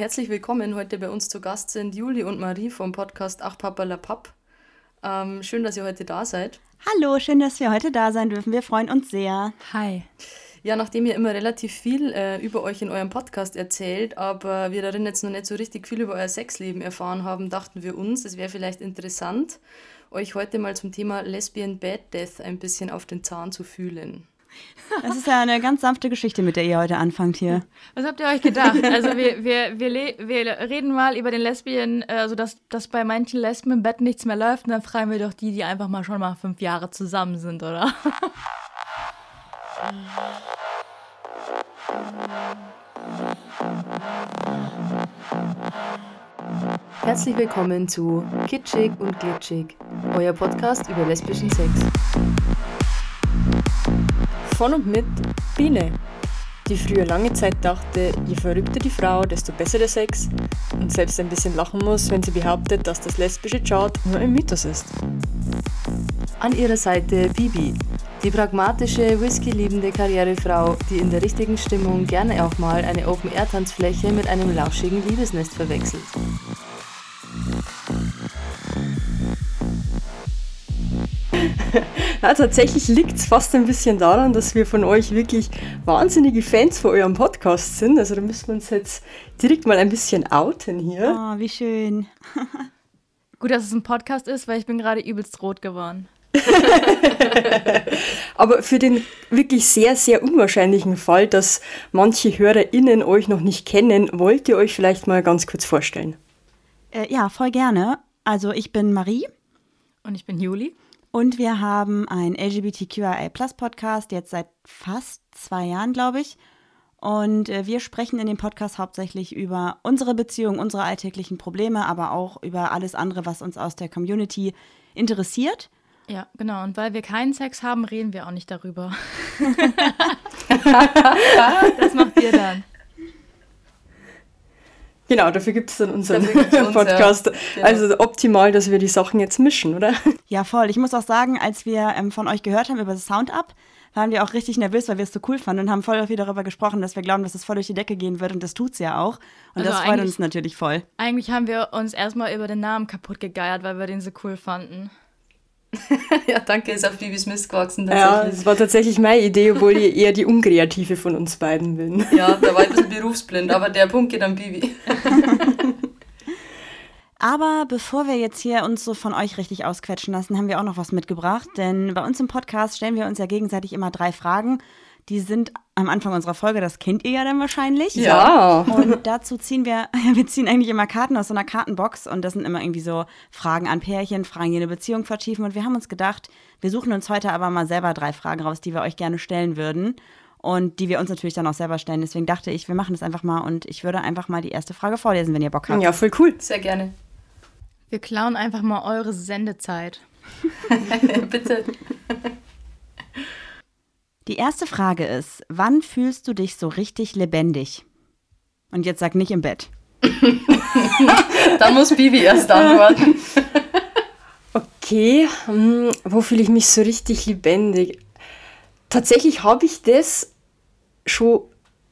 Herzlich willkommen. Heute bei uns zu Gast sind Juli und Marie vom Podcast Ach Papa la Papp. Ähm, schön, dass ihr heute da seid. Hallo, schön, dass wir heute da sein dürfen. Wir freuen uns sehr. Hi. Ja, nachdem ihr immer relativ viel äh, über euch in eurem Podcast erzählt, aber wir darin jetzt noch nicht so richtig viel über euer Sexleben erfahren haben, dachten wir uns, es wäre vielleicht interessant, euch heute mal zum Thema Lesbian Bad Death ein bisschen auf den Zahn zu fühlen. Das ist ja eine ganz sanfte Geschichte, mit der ihr heute anfangt hier. Was habt ihr euch gedacht? Also wir, wir, wir, wir reden mal über den Lesbien, also dass, dass bei manchen Lesben im Bett nichts mehr läuft und dann fragen wir doch die, die einfach mal schon mal fünf Jahre zusammen sind, oder? Herzlich willkommen zu Kitschig und Glitschig, euer Podcast über lesbischen Sex. Von und mit Biene, die früher lange Zeit dachte, je verrückter die Frau, desto besser der Sex und selbst ein bisschen lachen muss, wenn sie behauptet, dass das lesbische Chart nur ein Mythos ist. An ihrer Seite Bibi, die pragmatische, whisky-liebende Karrierefrau, die in der richtigen Stimmung gerne auch mal eine Open-Air-Tanzfläche mit einem lauschigen Liebesnest verwechselt. Na, tatsächlich liegt es fast ein bisschen daran, dass wir von euch wirklich wahnsinnige Fans von eurem Podcast sind. Also da müssen wir uns jetzt direkt mal ein bisschen outen hier. Oh, wie schön. Gut, dass es ein Podcast ist, weil ich bin gerade übelst rot geworden. Aber für den wirklich sehr, sehr unwahrscheinlichen Fall, dass manche HörerInnen euch noch nicht kennen, wollt ihr euch vielleicht mal ganz kurz vorstellen? Äh, ja, voll gerne. Also ich bin Marie. Und ich bin Juli. Und wir haben einen LGBTQIA Podcast jetzt seit fast zwei Jahren, glaube ich. Und äh, wir sprechen in dem Podcast hauptsächlich über unsere Beziehung, unsere alltäglichen Probleme, aber auch über alles andere, was uns aus der Community interessiert. Ja, genau. Und weil wir keinen Sex haben, reden wir auch nicht darüber. das macht ihr dann. Genau, dafür gibt es dann unseren uns, Podcast. Ja. Genau. Also optimal, dass wir die Sachen jetzt mischen, oder? Ja, voll. Ich muss auch sagen, als wir ähm, von euch gehört haben über das Sound-Up, waren wir auch richtig nervös, weil wir es so cool fanden und haben voll viel darüber gesprochen, dass wir glauben, dass es voll durch die Decke gehen wird und das tut es ja auch. Und also das freut uns natürlich voll. Eigentlich haben wir uns erstmal über den Namen kaputt gegeiert, weil wir den so cool fanden. ja, danke, ist auf Bibis Mist gewachsen. Ja, das war tatsächlich meine Idee, obwohl ich eher die unkreative von uns beiden bin. Ja, da war ich ein bisschen berufsblind, aber der Punkt geht an Bibi. Aber bevor wir jetzt hier uns so von euch richtig ausquetschen lassen, haben wir auch noch was mitgebracht. Denn bei uns im Podcast stellen wir uns ja gegenseitig immer drei Fragen. Die sind am Anfang unserer Folge, das kennt ihr ja dann wahrscheinlich. Ja. Und dazu ziehen wir, wir ziehen eigentlich immer Karten aus so einer Kartenbox und das sind immer irgendwie so Fragen an Pärchen, Fragen, die eine Beziehung vertiefen. Und wir haben uns gedacht, wir suchen uns heute aber mal selber drei Fragen raus, die wir euch gerne stellen würden und die wir uns natürlich dann auch selber stellen. Deswegen dachte ich, wir machen das einfach mal und ich würde einfach mal die erste Frage vorlesen, wenn ihr Bock habt. Ja, voll cool. Sehr gerne. Wir klauen einfach mal eure Sendezeit. Bitte. Die erste Frage ist, wann fühlst du dich so richtig lebendig? Und jetzt sag nicht im Bett. Dann muss Bibi erst antworten. Okay, hm, wo fühle ich mich so richtig lebendig? Tatsächlich habe ich das schon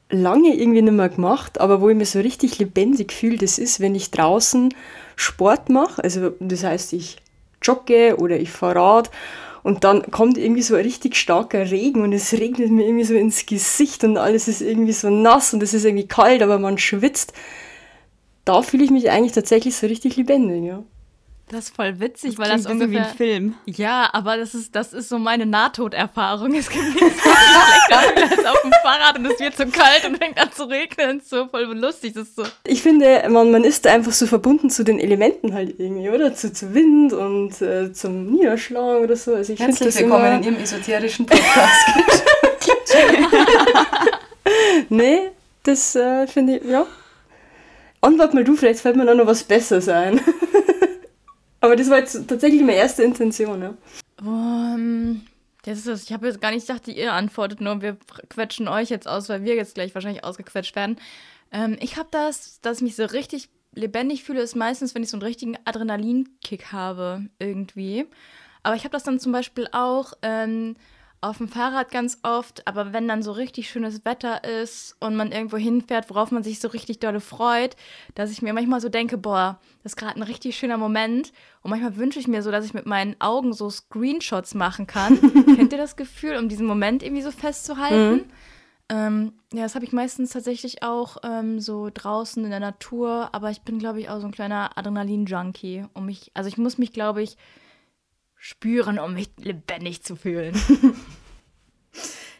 lange irgendwie nicht mehr gemacht, aber wo ich mich so richtig lebendig fühle, das ist, wenn ich draußen Sport mache. Also das heißt, ich jogge oder ich fahre Rad und dann kommt irgendwie so ein richtig starker Regen und es regnet mir irgendwie so ins Gesicht und alles ist irgendwie so nass und es ist irgendwie kalt, aber man schwitzt. Da fühle ich mich eigentlich tatsächlich so richtig lebendig, ja. Das ist voll witzig, das weil das ungefähr wie ein Film. Ja, aber das ist das ist so meine Nahtoderfahrung. Es gibt nichts so schlechter als auf dem Fahrrad und es wird so kalt und fängt an zu regnen. So voll lustig, das ist so. Ich finde, man, man ist einfach so verbunden zu den Elementen halt irgendwie, oder? Zu, zu Wind und äh, zum Niederschlag oder so. Also ich Herzlich das willkommen immer... in Ihrem esoterischen Podcast. nee, das äh, finde ich, ja. Antwort mal du, vielleicht fällt mir da noch was Besseres ein. Aber das war jetzt tatsächlich meine erste Intention, ja. Um, das ist das. Ich habe jetzt gar nicht gedacht, ihr antwortet nur, wir quetschen euch jetzt aus, weil wir jetzt gleich wahrscheinlich ausgequetscht werden. Ähm, ich habe das, dass ich mich so richtig lebendig fühle, ist meistens, wenn ich so einen richtigen Adrenalinkick habe, irgendwie. Aber ich habe das dann zum Beispiel auch ähm, auf dem Fahrrad ganz oft, aber wenn dann so richtig schönes Wetter ist und man irgendwo hinfährt, worauf man sich so richtig dolle freut, dass ich mir manchmal so denke, boah, das ist gerade ein richtig schöner Moment. Und manchmal wünsche ich mir so, dass ich mit meinen Augen so Screenshots machen kann. Kennt ihr das Gefühl, um diesen Moment irgendwie so festzuhalten? Mhm. Ähm, ja, das habe ich meistens tatsächlich auch ähm, so draußen in der Natur, aber ich bin, glaube ich, auch so ein kleiner Adrenalin-Junkie. Um mich, also ich muss mich, glaube ich, spüren, um mich lebendig zu fühlen.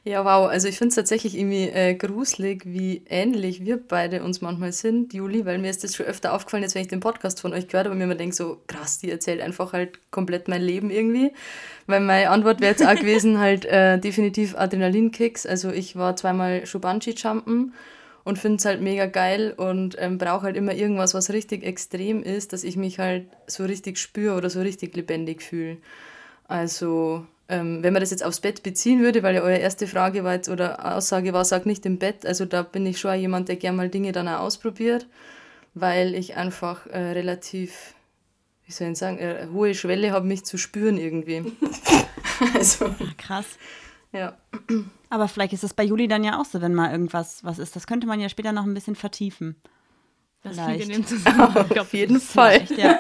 Ja, wow. Also ich finde es tatsächlich irgendwie äh, gruselig, wie ähnlich wir beide uns manchmal sind, Juli, weil mir ist das schon öfter aufgefallen, jetzt wenn ich den Podcast von euch gehört habe, mir immer denke so, krass, die erzählt einfach halt komplett mein Leben irgendwie. Weil meine Antwort wäre jetzt auch gewesen, halt äh, definitiv Adrenalinkicks. Also ich war zweimal schon Bungee-Jumpen und finde es halt mega geil und ähm, brauche halt immer irgendwas, was richtig extrem ist, dass ich mich halt so richtig spüre oder so richtig lebendig fühle. Also ähm, wenn man das jetzt aufs Bett beziehen würde, weil ja eure erste Frage war jetzt oder Aussage war, sag nicht im Bett, also da bin ich schon jemand, der gerne mal Dinge dann auch ausprobiert, weil ich einfach äh, relativ, wie soll ich sagen, äh, hohe Schwelle habe, mich zu spüren irgendwie. also, Krass. Ja. Aber vielleicht ist das bei Juli dann ja auch so, wenn mal irgendwas was ist. Das könnte man ja später noch ein bisschen vertiefen. Das vielleicht. in dem Zusammenhang auf jeden Fall. Ja.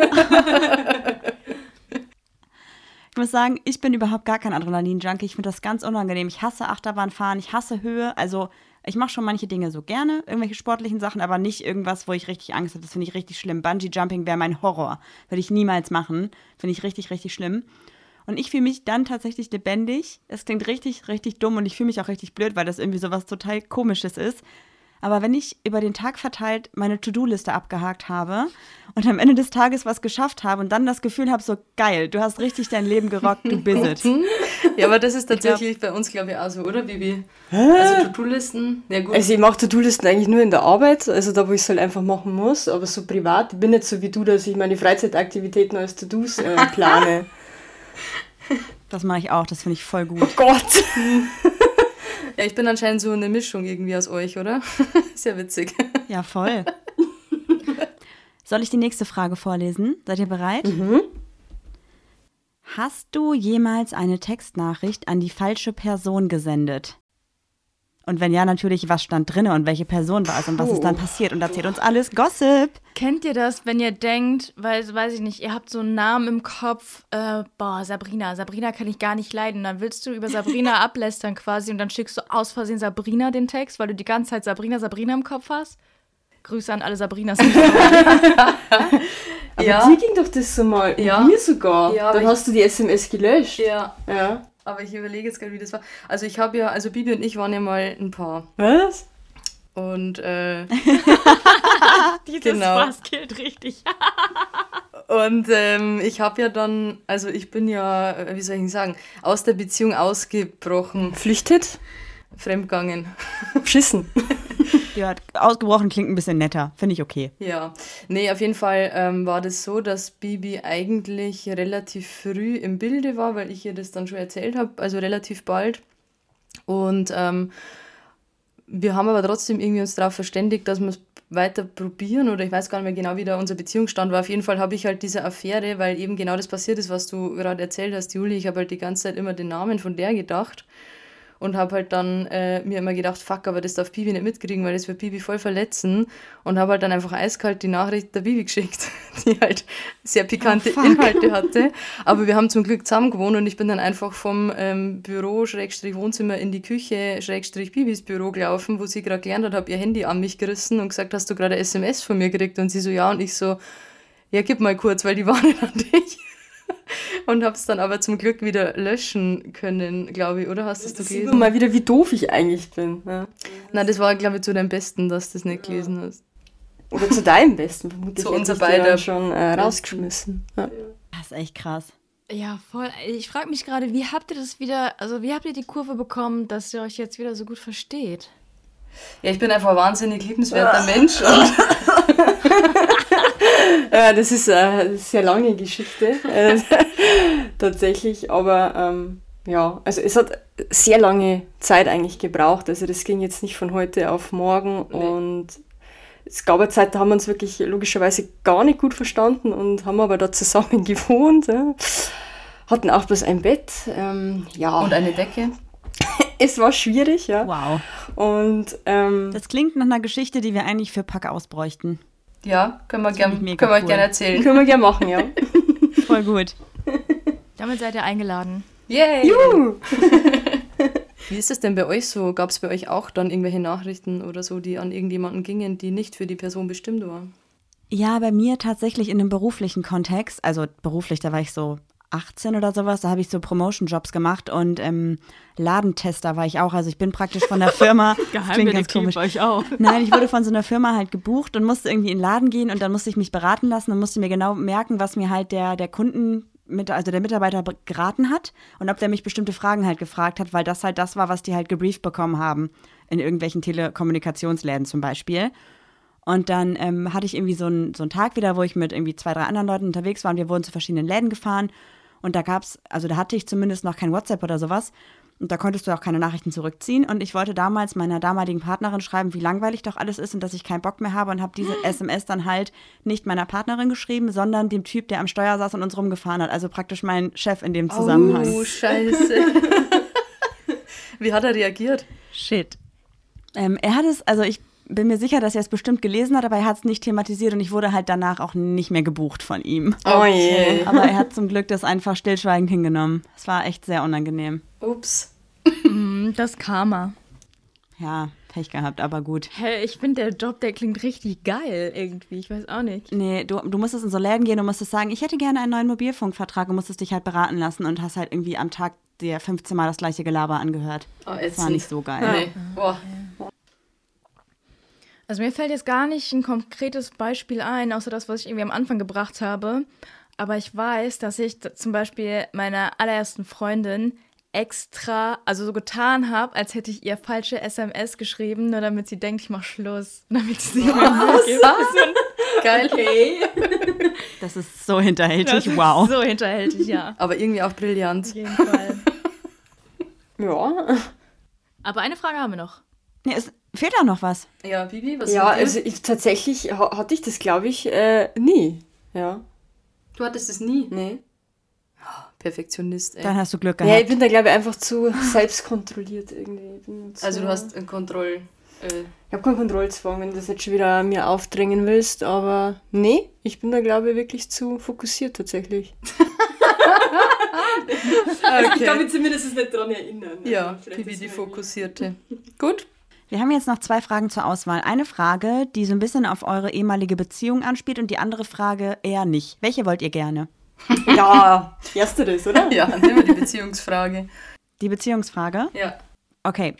Ich muss sagen, ich bin überhaupt gar kein Adrenalin-Junkie. Ich finde das ganz unangenehm. Ich hasse Achterbahnfahren, ich hasse Höhe. Also ich mache schon manche Dinge so gerne, irgendwelche sportlichen Sachen, aber nicht irgendwas, wo ich richtig Angst habe. Das finde ich richtig schlimm. Bungee-Jumping wäre mein Horror. Würde ich niemals machen. Finde ich richtig, richtig schlimm. Und ich fühle mich dann tatsächlich lebendig. Es klingt richtig, richtig dumm und ich fühle mich auch richtig blöd, weil das irgendwie so was total Komisches ist. Aber wenn ich über den Tag verteilt meine To-Do-Liste abgehakt habe und am Ende des Tages was geschafft habe und dann das Gefühl habe, so geil, du hast richtig dein Leben gerockt, du bist it. ja, aber das ist tatsächlich glaub, bei uns, glaube ich, auch so, oder, Bibi? Hä? Also To-Do-Listen, ja gut. Also ich mache To-Do-Listen eigentlich nur in der Arbeit, also da, wo ich es halt einfach machen muss, aber so privat, ich bin nicht so wie du, dass ich meine Freizeitaktivitäten als To-Dos äh, plane. Das mache ich auch, das finde ich voll gut. Oh Gott! Ja, ich bin anscheinend so eine Mischung irgendwie aus euch, oder? Ist ja witzig. Ja, voll. Soll ich die nächste Frage vorlesen? Seid ihr bereit? Mhm. Hast du jemals eine Textnachricht an die falsche Person gesendet? Und wenn ja, natürlich, was stand drin und welche Person war es und was ist dann passiert? Und erzählt uns alles Gossip. Kennt ihr das, wenn ihr denkt, weil, weiß ich nicht, ihr habt so einen Namen im Kopf, äh, boah, Sabrina, Sabrina kann ich gar nicht leiden. Dann willst du über Sabrina ablästern quasi und dann schickst du aus Versehen Sabrina den Text, weil du die ganze Zeit Sabrina, Sabrina im Kopf hast? Grüße an alle Sabrinas. Aber ja. dir ging doch das so mal. Ja. Mir sogar. Ja, dann hast du die SMS gelöscht. Ja. Ja. Aber ich überlege jetzt gerade, wie das war. Also ich habe ja, also Bibi und ich waren ja mal ein Paar. Was? Und äh, Dieses genau. Spaß gilt richtig. und ähm, ich habe ja dann, also ich bin ja, äh, wie soll ich sagen, aus der Beziehung ausgebrochen. Flüchtet? Fremdgangen. Schissen. Ja, ausgebrochen klingt ein bisschen netter. Finde ich okay. Ja. Nee, auf jeden Fall ähm, war das so, dass Bibi eigentlich relativ früh im Bilde war, weil ich ihr das dann schon erzählt habe, also relativ bald. Und ähm, wir haben aber trotzdem irgendwie uns darauf verständigt, dass wir es weiter probieren oder ich weiß gar nicht mehr genau, wie da unser Beziehungsstand war. Auf jeden Fall habe ich halt diese Affäre, weil eben genau das passiert ist, was du gerade erzählt hast, Juli. Ich habe halt die ganze Zeit immer den Namen von der gedacht und habe halt dann äh, mir immer gedacht, fuck, aber das darf Bibi nicht mitkriegen, weil das wird Bibi voll verletzen und habe halt dann einfach eiskalt die Nachricht der Bibi geschickt, die halt sehr pikante oh, Inhalte hatte. Aber wir haben zum Glück zusammen gewohnt und ich bin dann einfach vom ähm, Büro, Schrägstrich Wohnzimmer in die Küche, Schrägstrich Bibis Büro gelaufen, wo sie gerade gelernt hat, habe ihr Handy an mich gerissen und gesagt, hast du gerade SMS von mir gekriegt? Und sie so, ja, und ich so, ja, gib mal kurz, weil die waren nicht an dich und habe es dann aber zum Glück wieder löschen können, glaube ich, oder hast du es gelesen? mal wieder, wie doof ich eigentlich bin. Ja. Nein, das war, glaube ich, zu deinem Besten, dass du das nicht gelesen hast. Oder zu deinem Besten, vermutlich. Zu unser beider schon äh, rausgeschmissen. Ja. Das ist echt krass. Ja, voll. Ich frage mich gerade, wie habt ihr das wieder, also wie habt ihr die Kurve bekommen, dass ihr euch jetzt wieder so gut versteht? Ja, ich bin einfach ein wahnsinnig liebenswerter Mensch. ja, das ist eine sehr lange Geschichte, äh, tatsächlich, aber ähm, ja, also es hat sehr lange Zeit eigentlich gebraucht. Also das ging jetzt nicht von heute auf morgen nee. und es gab eine Zeit, da haben wir uns wirklich logischerweise gar nicht gut verstanden und haben aber da zusammen gewohnt. Ja. Hatten auch bloß ein Bett. Ähm, ja. Und eine Decke. es war schwierig, ja. Wow. Und ähm, Das klingt nach einer Geschichte, die wir eigentlich für Pack ausbräuchten. Ja, können wir, finde ich gern, mega können wir cool. gerne erzählen. können wir gerne machen, ja. Voll gut. Damit seid ihr eingeladen. Yay! Juhu. Wie ist es denn bei euch so? Gab es bei euch auch dann irgendwelche Nachrichten oder so, die an irgendjemanden gingen, die nicht für die Person bestimmt waren? Ja, bei mir tatsächlich in einem beruflichen Kontext. Also beruflich, da war ich so 18 oder sowas. Da habe ich so Promotion-Jobs gemacht und ähm, Ladentester war ich auch. Also ich bin praktisch von der Firma. klingt ganz komisch. euch auch. Nein, ich wurde von so einer Firma halt gebucht und musste irgendwie in den Laden gehen und dann musste ich mich beraten lassen und musste mir genau merken, was mir halt der, der Kunden, mit, also der Mitarbeiter be- geraten hat und ob der mich bestimmte Fragen halt gefragt hat, weil das halt das war, was die halt gebrieft bekommen haben in irgendwelchen Telekommunikationsläden zum Beispiel. Und dann ähm, hatte ich irgendwie so einen, so einen Tag wieder, wo ich mit irgendwie zwei, drei anderen Leuten unterwegs war und wir wurden zu verschiedenen Läden gefahren. Und da gab's, also da hatte ich zumindest noch kein WhatsApp oder sowas. Und da konntest du auch keine Nachrichten zurückziehen. Und ich wollte damals meiner damaligen Partnerin schreiben, wie langweilig doch alles ist und dass ich keinen Bock mehr habe und habe diese SMS dann halt nicht meiner Partnerin geschrieben, sondern dem Typ, der am Steuer saß und uns rumgefahren hat. Also praktisch mein Chef in dem Zusammenhang. Oh, scheiße. Wie hat er reagiert? Shit. Ähm, er hat es, also ich bin mir sicher, dass er es bestimmt gelesen hat, aber er hat es nicht thematisiert und ich wurde halt danach auch nicht mehr gebucht von ihm. Oh je. Aber er hat zum Glück das einfach stillschweigend hingenommen. Es war echt sehr unangenehm. Ups. Hm, Das Karma. Ja, Pech gehabt, aber gut. Hey, ich finde, der Job, der klingt richtig geil irgendwie. Ich weiß auch nicht. Nee, du, du musstest in so Läden gehen und musstest sagen, ich hätte gerne einen neuen Mobilfunkvertrag und musstest dich halt beraten lassen und hast halt irgendwie am Tag dir 15 Mal das gleiche Gelaber angehört. Oh, Das war nicht so geil. Nee. Boah. Also mir fällt jetzt gar nicht ein konkretes Beispiel ein, außer das, was ich irgendwie am Anfang gebracht habe. Aber ich weiß, dass ich zum Beispiel meiner allerersten Freundin extra, also so getan habe, als hätte ich ihr falsche SMS geschrieben, nur damit sie denkt, ich mach Schluss. Damit sie sich mehr Mühe gibt. Geil. Das ist so hinterhältig, Das ist wow. So hinterhältig, ja. Aber irgendwie auch brillant. Auf jeden Fall. Ja. Aber eine Frage haben wir noch. Nee, es fehlt auch noch was. Ja, Bibi, was Ja, also ich, tatsächlich ha hatte ich das, glaube ich, äh, nie. Ja. du hattest es nie. Nee. Perfektionist, ey. Dann hast du Glück Ja, ich gehabt. bin da, glaube ich, einfach zu selbstkontrolliert irgendwie. Zu, Also du hast einen Kontroll... Äh, Ich habe keinen Kontrollzwang, wenn du das jetzt schon wieder mir aufdrängen willst, aber nee, ich bin da, glaube ich, wirklich zu fokussiert tatsächlich. Ich kann mich zumindest nicht daran erinnern. ja, Bibi, die Fokussierte. Gut. Wir haben jetzt noch zwei Fragen zur Auswahl. Eine Frage, die so ein bisschen auf eure ehemalige Beziehung anspielt und die andere Frage eher nicht. Welche wollt ihr gerne? Ja, ersteres, oder? Ja, nehmen wir die Beziehungsfrage. Die Beziehungsfrage? Ja. Okay.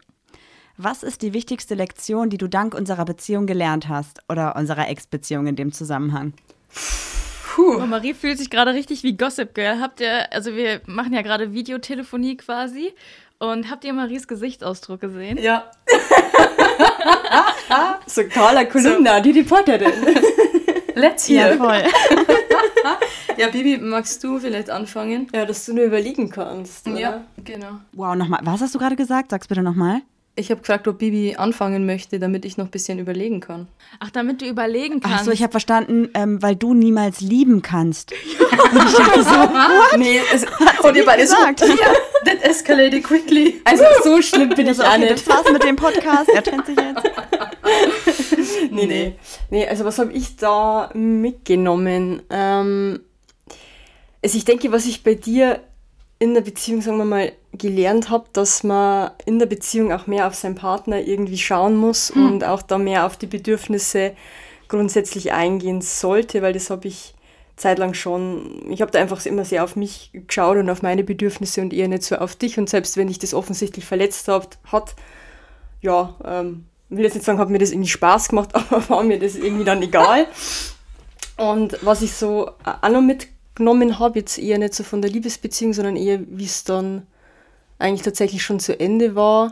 Was ist die wichtigste Lektion, die du dank unserer Beziehung gelernt hast? Oder unserer Ex-Beziehung in dem Zusammenhang? Oh, Marie fühlt sich gerade richtig wie Gossip Girl. Habt ihr, also wir machen ja gerade Videotelefonie quasi. Und habt ihr Maries Gesichtsausdruck gesehen? Ja. So Carla Kolumna, die Reporterin. Let's Ja, hear. voll. Ja, Bibi, magst du vielleicht anfangen? Ja, dass du nur überlegen kannst. Oder? genau. Wow, nochmal. Was hast du gerade gesagt? Sag's bitte nochmal. Ich habe gefragt, ob Bibi anfangen möchte, damit ich noch ein bisschen überlegen kann. Ach, damit du überlegen Ach kannst. so, ich habe verstanden, ähm, weil du niemals lieben kannst. Nee, also, Und ihr beide gesagt. so, that escalated quickly. also so schlimm bin ich auch Okay, nicht. das war's mit dem Podcast. Er trennt sich jetzt. Nee, nee. Nee, also was habe ich da mitgenommen? Ähm, also ich denke, was ich bei dir in der Beziehung, sagen wir mal, gelernt habe, dass man in der Beziehung auch mehr auf seinen Partner irgendwie schauen muss und auch da mehr auf die Bedürfnisse grundsätzlich eingehen sollte, weil das habe ich zeitlang schon, ich habe da einfach immer sehr auf mich geschaut und auf meine Bedürfnisse und eher nicht so auf dich und selbst wenn ich das offensichtlich verletzt hab, hat, ja, ähm, will jetzt nicht sagen, hat mir das irgendwie Spaß gemacht, aber war mir das irgendwie dann egal. Und was ich so auch noch mitgenommen habe, jetzt eher nicht so von der Liebesbeziehung, sondern eher, wie es dann eigentlich tatsächlich schon zu Ende war,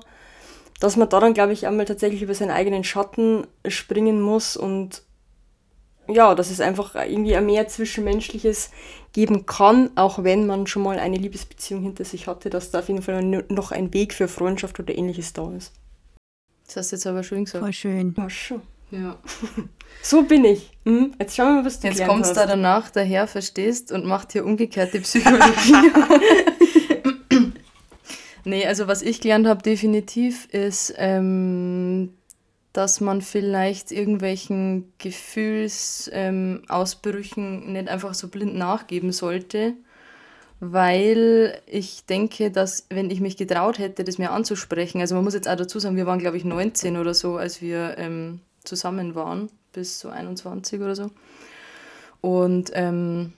dass man da dann, glaube ich, einmal tatsächlich über seinen eigenen Schatten springen muss und ja, dass es einfach irgendwie ein mehr Zwischenmenschliches geben kann, auch wenn man schon mal eine Liebesbeziehung hinter sich hatte, dass da auf jeden Fall noch ein Weg für Freundschaft oder ähnliches da ist. Das hast du jetzt aber schön gesagt. Voll schön. Ja, schon. Ja. So bin ich. Hm? Jetzt schauen wir mal, was du Jetzt kommst hast. da danach daher, verstehst, und macht hier umgekehrte Psychologie. Nee, also was ich gelernt habe definitiv ist, ähm, dass man vielleicht irgendwelchen Gefühlsausbrüchen ähm, nicht einfach so blind nachgeben sollte, weil ich denke, dass wenn ich mich getraut hätte, das mir anzusprechen, also man muss jetzt auch dazu sagen, wir waren glaube ich 19 oder so, als wir ähm, zusammen waren, bis so 21 oder so. Und ähm,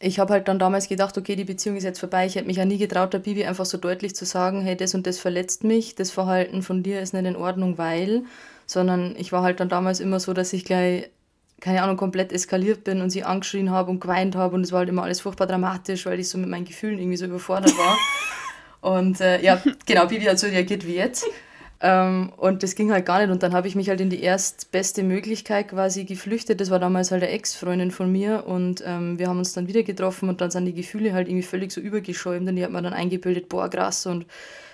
ich habe halt dann damals gedacht, okay, die Beziehung ist jetzt vorbei. Ich hätte mich ja nie getraut, der Bibi einfach so deutlich zu sagen, hey, das und das verletzt mich, das Verhalten von dir ist nicht in Ordnung, weil, sondern ich war halt dann damals immer so, dass ich gleich, keine Ahnung, komplett eskaliert bin und sie angeschrien habe und geweint habe und es war halt immer alles furchtbar dramatisch, weil ich so mit meinen Gefühlen irgendwie so überfordert war. und äh, ja, genau, Bibi hat so reagiert wie jetzt. Ähm, und das ging halt gar nicht. Und dann habe ich mich halt in die erstbeste Möglichkeit quasi geflüchtet. Das war damals halt eine Ex-Freundin von mir. Und ähm, wir haben uns dann wieder getroffen und dann sind die Gefühle halt irgendwie völlig so übergeschäumt. Und die hat mir dann eingebildet, boah, krass, und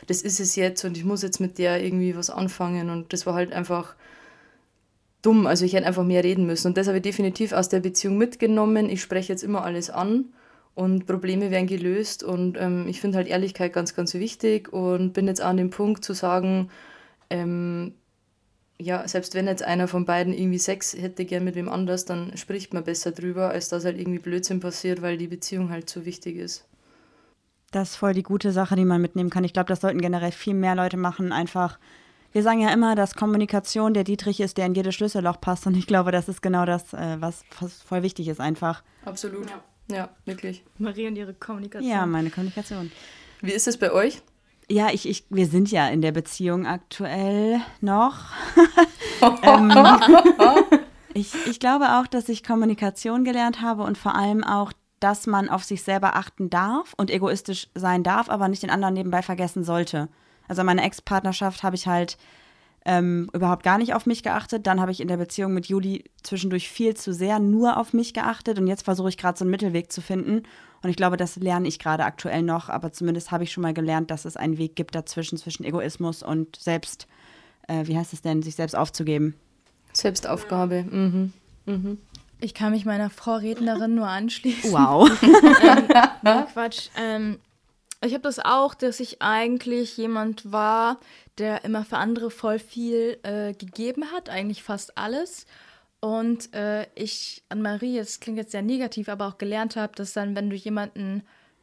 das ist es jetzt und ich muss jetzt mit der irgendwie was anfangen. Und das war halt einfach dumm. Also ich hätte einfach mehr reden müssen. Und das habe ich definitiv aus der Beziehung mitgenommen. Ich spreche jetzt immer alles an und Probleme werden gelöst. Und ähm, ich finde halt Ehrlichkeit ganz, ganz wichtig und bin jetzt an dem Punkt zu sagen, ähm, ja, selbst wenn jetzt einer von beiden irgendwie Sex hätte gern mit wem anders, dann spricht man besser drüber, als dass halt irgendwie Blödsinn passiert, weil die Beziehung halt so wichtig ist. Das ist voll die gute Sache, die man mitnehmen kann. Ich glaube, das sollten generell viel mehr Leute machen. Einfach, wir sagen ja immer, dass Kommunikation der Dietrich ist, der in jedes Schlüsselloch passt. Und ich glaube, das ist genau das, äh, was, was voll wichtig ist, einfach. Absolut. Ja, ja wirklich. Marie und ihre Kommunikation. Ja, meine Kommunikation. Wie ist es bei euch? Ja, ich, ich, wir sind ja in der Beziehung aktuell noch. ähm, ich, ich glaube auch, dass ich Kommunikation gelernt habe und vor allem auch, dass man auf sich selber achten darf und egoistisch sein darf, aber nicht den anderen nebenbei vergessen sollte. Also meine Ex-Partnerschaft habe ich halt ähm, überhaupt gar nicht auf mich geachtet. Dann habe ich in der Beziehung mit Juli zwischendurch viel zu sehr nur auf mich geachtet und jetzt versuche ich gerade so einen Mittelweg zu finden und ich glaube, das lerne ich gerade aktuell noch, aber zumindest habe ich schon mal gelernt, dass es einen Weg gibt dazwischen, zwischen Egoismus und selbst, äh, wie heißt es denn, sich selbst aufzugeben. Selbstaufgabe. Mhm. Mhm. Ich kann mich meiner Vorrednerin nur anschließen. Wow. ähm, nee, Quatsch. Ähm, ich habe das auch, dass ich eigentlich jemand war, der immer für andere voll viel äh, gegeben hat, eigentlich fast alles. Und äh, ich an Marie, das klingt jetzt sehr negativ, aber auch gelernt habe, dass dann, wenn du jemanden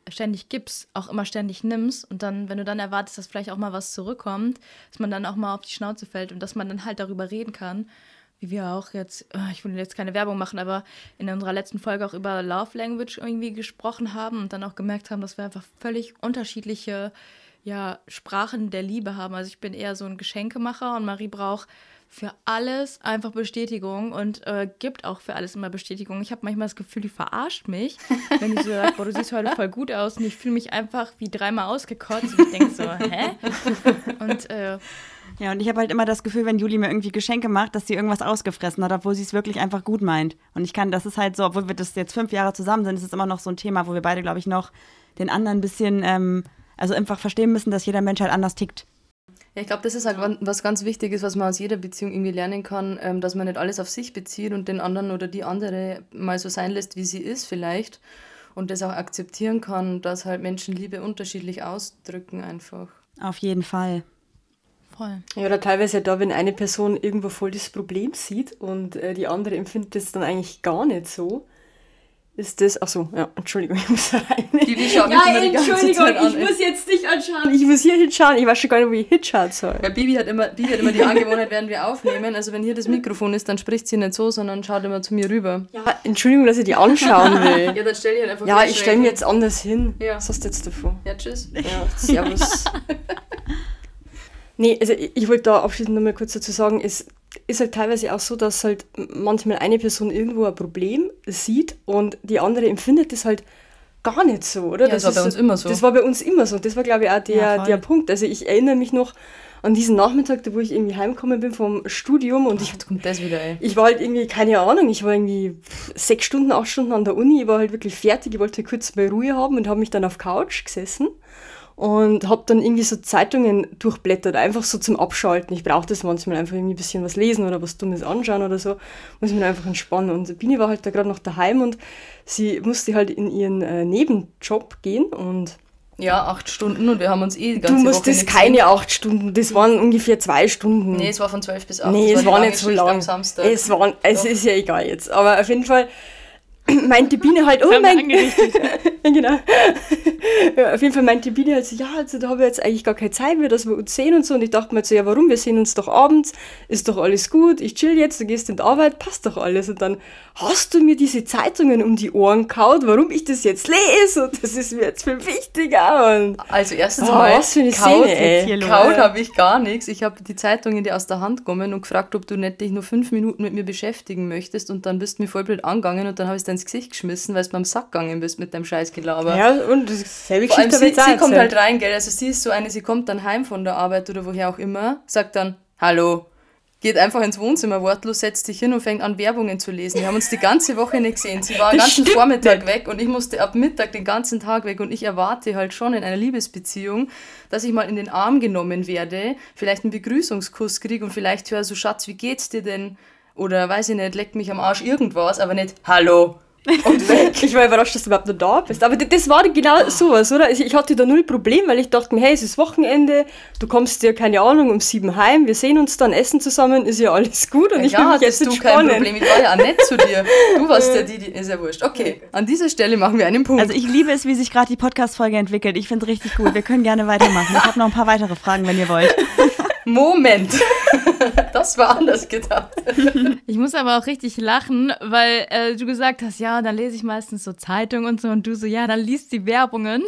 ständig gibst, auch immer ständig nimmst und dann, wenn du dann erwartest, dass vielleicht auch mal was zurückkommt, dass man dann auch mal auf die Schnauze fällt und dass man dann halt darüber reden kann, wie wir auch jetzt, äh, ich will jetzt keine Werbung machen, aber in unserer letzten Folge auch über Love Language irgendwie gesprochen haben und dann auch gemerkt haben, dass wir einfach völlig unterschiedliche ja, Sprachen der Liebe haben. Also ich bin eher so ein Geschenkemacher und Marie braucht für alles einfach Bestätigung und äh, gibt auch für alles immer Bestätigung. Ich habe manchmal das Gefühl, die verarscht mich, wenn die so sagt, boah, du siehst heute voll gut aus und ich fühle mich einfach wie dreimal ausgekotzt und ich denke so, hä? Und äh, ja, und ich habe halt immer das Gefühl, wenn Juli mir irgendwie Geschenke macht, dass sie irgendwas ausgefressen hat, obwohl sie es wirklich einfach gut meint. Und ich kann, das ist halt so, obwohl wir das jetzt fünf Jahre zusammen sind, ist es immer noch so ein Thema, wo wir beide, glaube ich, noch den anderen ein bisschen, ähm, also einfach verstehen müssen, dass jeder Mensch halt anders tickt. Ja, ich glaube, das ist halt was ganz Wichtiges, was man aus jeder Beziehung irgendwie lernen kann, ähm, dass man nicht alles auf sich bezieht und den anderen oder die andere mal so sein lässt, wie sie ist vielleicht. Und das auch akzeptieren kann, dass halt Menschen Liebe unterschiedlich ausdrücken einfach. Auf jeden Fall. Voll. Ja, oder teilweise da, wenn eine Person irgendwo voll das Problem sieht und äh, die andere empfindet das dann eigentlich gar nicht so, ist das. Achso, ja, Entschuldigung, ich muss rein. Die schaut ja, immer Entschuldigung, die ganze Zeit ich muss jetzt dich anschauen. Ich muss hier hinschauen. Ich weiß schon gar nicht, wie ich hinschauen soll. Ja, Bibi hat, immer, Bibi hat immer die Angewohnheit, während wir aufnehmen. Also, wenn hier das Mikrofon ist, dann spricht sie nicht so, sondern schaut immer zu mir rüber. Ja, Entschuldigung, dass ich die anschauen will. ja, dann stell dich halt einfach Ja, ich stelle mich jetzt anders hin. Ja. Was hast du jetzt davon? Ja, tschüss. Ja, servus. nee, also ich, ich wollte da abschließend nochmal kurz dazu sagen, ist ist halt teilweise auch so, dass halt manchmal eine Person irgendwo ein Problem sieht und die andere empfindet das halt gar nicht so, oder? Ja, das, das war bei uns immer so. Das war bei uns immer so. Das war, glaube ich, auch der, ja, der Punkt. Also ich erinnere mich noch an diesen Nachmittag, wo ich irgendwie heimgekommen bin vom Studium und oh, ich, kommt das wieder, ey. ich war halt irgendwie, keine Ahnung, ich war irgendwie sechs Stunden, acht Stunden an der Uni, ich war halt wirklich fertig, ich wollte kurz mal Ruhe haben und habe mich dann auf Couch gesessen und habe dann irgendwie so Zeitungen durchblättert, einfach so zum Abschalten. Ich brauche das manchmal einfach irgendwie ein bisschen was lesen oder was Dummes anschauen oder so, muss mich einfach entspannen. Und Bini war halt da gerade noch daheim und sie musste halt in ihren äh, Nebenjob gehen und Ja, acht Stunden und wir haben uns eh die Du ganze Woche musstest nicht keine gesehen. acht Stunden, das waren ungefähr zwei Stunden. Nee, es war von 12 bis 8. Nee, es war lange nicht so lang. Es, war, es ist ja egal jetzt. Aber auf jeden Fall meinte Biene halt, oh Haben wir mein genau. Ja, auf jeden Fall meinte Biene halt so, ja, also da habe ich jetzt eigentlich gar keine Zeit mehr, dass wir uns sehen und so. Und ich dachte mir so, ja, warum? Wir sehen uns doch abends, ist doch alles gut, ich chill jetzt, du gehst in die Arbeit, passt doch alles. Und dann hast du mir diese Zeitungen um die Ohren kaut, warum ich das jetzt lese und das ist mir jetzt viel wichtiger. Und Also erstens oh, mal, was für eine kaut, Szene, kaut habe ich gar nichts. Ich habe die Zeitungen dir aus der Hand genommen und gefragt, ob du nicht dich nur fünf Minuten mit mir beschäftigen möchtest und dann bist du mir voll blöd angegangen und dann habe ich es dir ins Gesicht geschmissen, weil du beim Sack gegangen bist mit deinem Scheißgelaber. Ja, und dasselbe Vor allem Geschichte sie, sie kommt halt rein, gell? Also sie ist so eine, sie kommt dann heim von der Arbeit oder woher auch immer, sagt dann, hallo, geht einfach ins Wohnzimmer wortlos, setzt sich hin und fängt an, Werbungen zu lesen. Wir haben uns die ganze Woche nicht gesehen. Sie war den ganzen Vormittag weg und ich musste ab Mittag den ganzen Tag weg und ich erwarte halt schon in einer Liebesbeziehung, dass ich mal in den Arm genommen werde, vielleicht einen Begrüßungskuss kriege und vielleicht höre so, Schatz, wie geht's dir denn? Oder weiß ich nicht, leckt mich am Arsch irgendwas, aber nicht, hallo. Und weg. Ich war überrascht, dass du überhaupt noch da bist. Aber das war genau sowas, oder? Ich hatte da null Problem, weil ich dachte mir, hey, es ist Wochenende, du kommst dir, keine Ahnung, um sieben heim, wir sehen uns dann, essen zusammen, ist ja alles gut und ich will ja, mich jetzt du kein. Problem. Ich war ja auch nett zu dir. Du warst ja die, die ist ja wurscht. Okay, an dieser Stelle machen wir einen Punkt. Also ich liebe es, wie sich gerade die Podcast-Folge entwickelt. Ich finde es richtig gut. Wir können gerne weitermachen. Ich habe noch ein paar weitere Fragen, wenn ihr wollt. Moment. Das war anders gedacht. Ich muss aber auch richtig lachen, weil äh, du gesagt hast, ja, dann lese ich meistens so Zeitungen und so und du so, ja, dann liest die Werbungen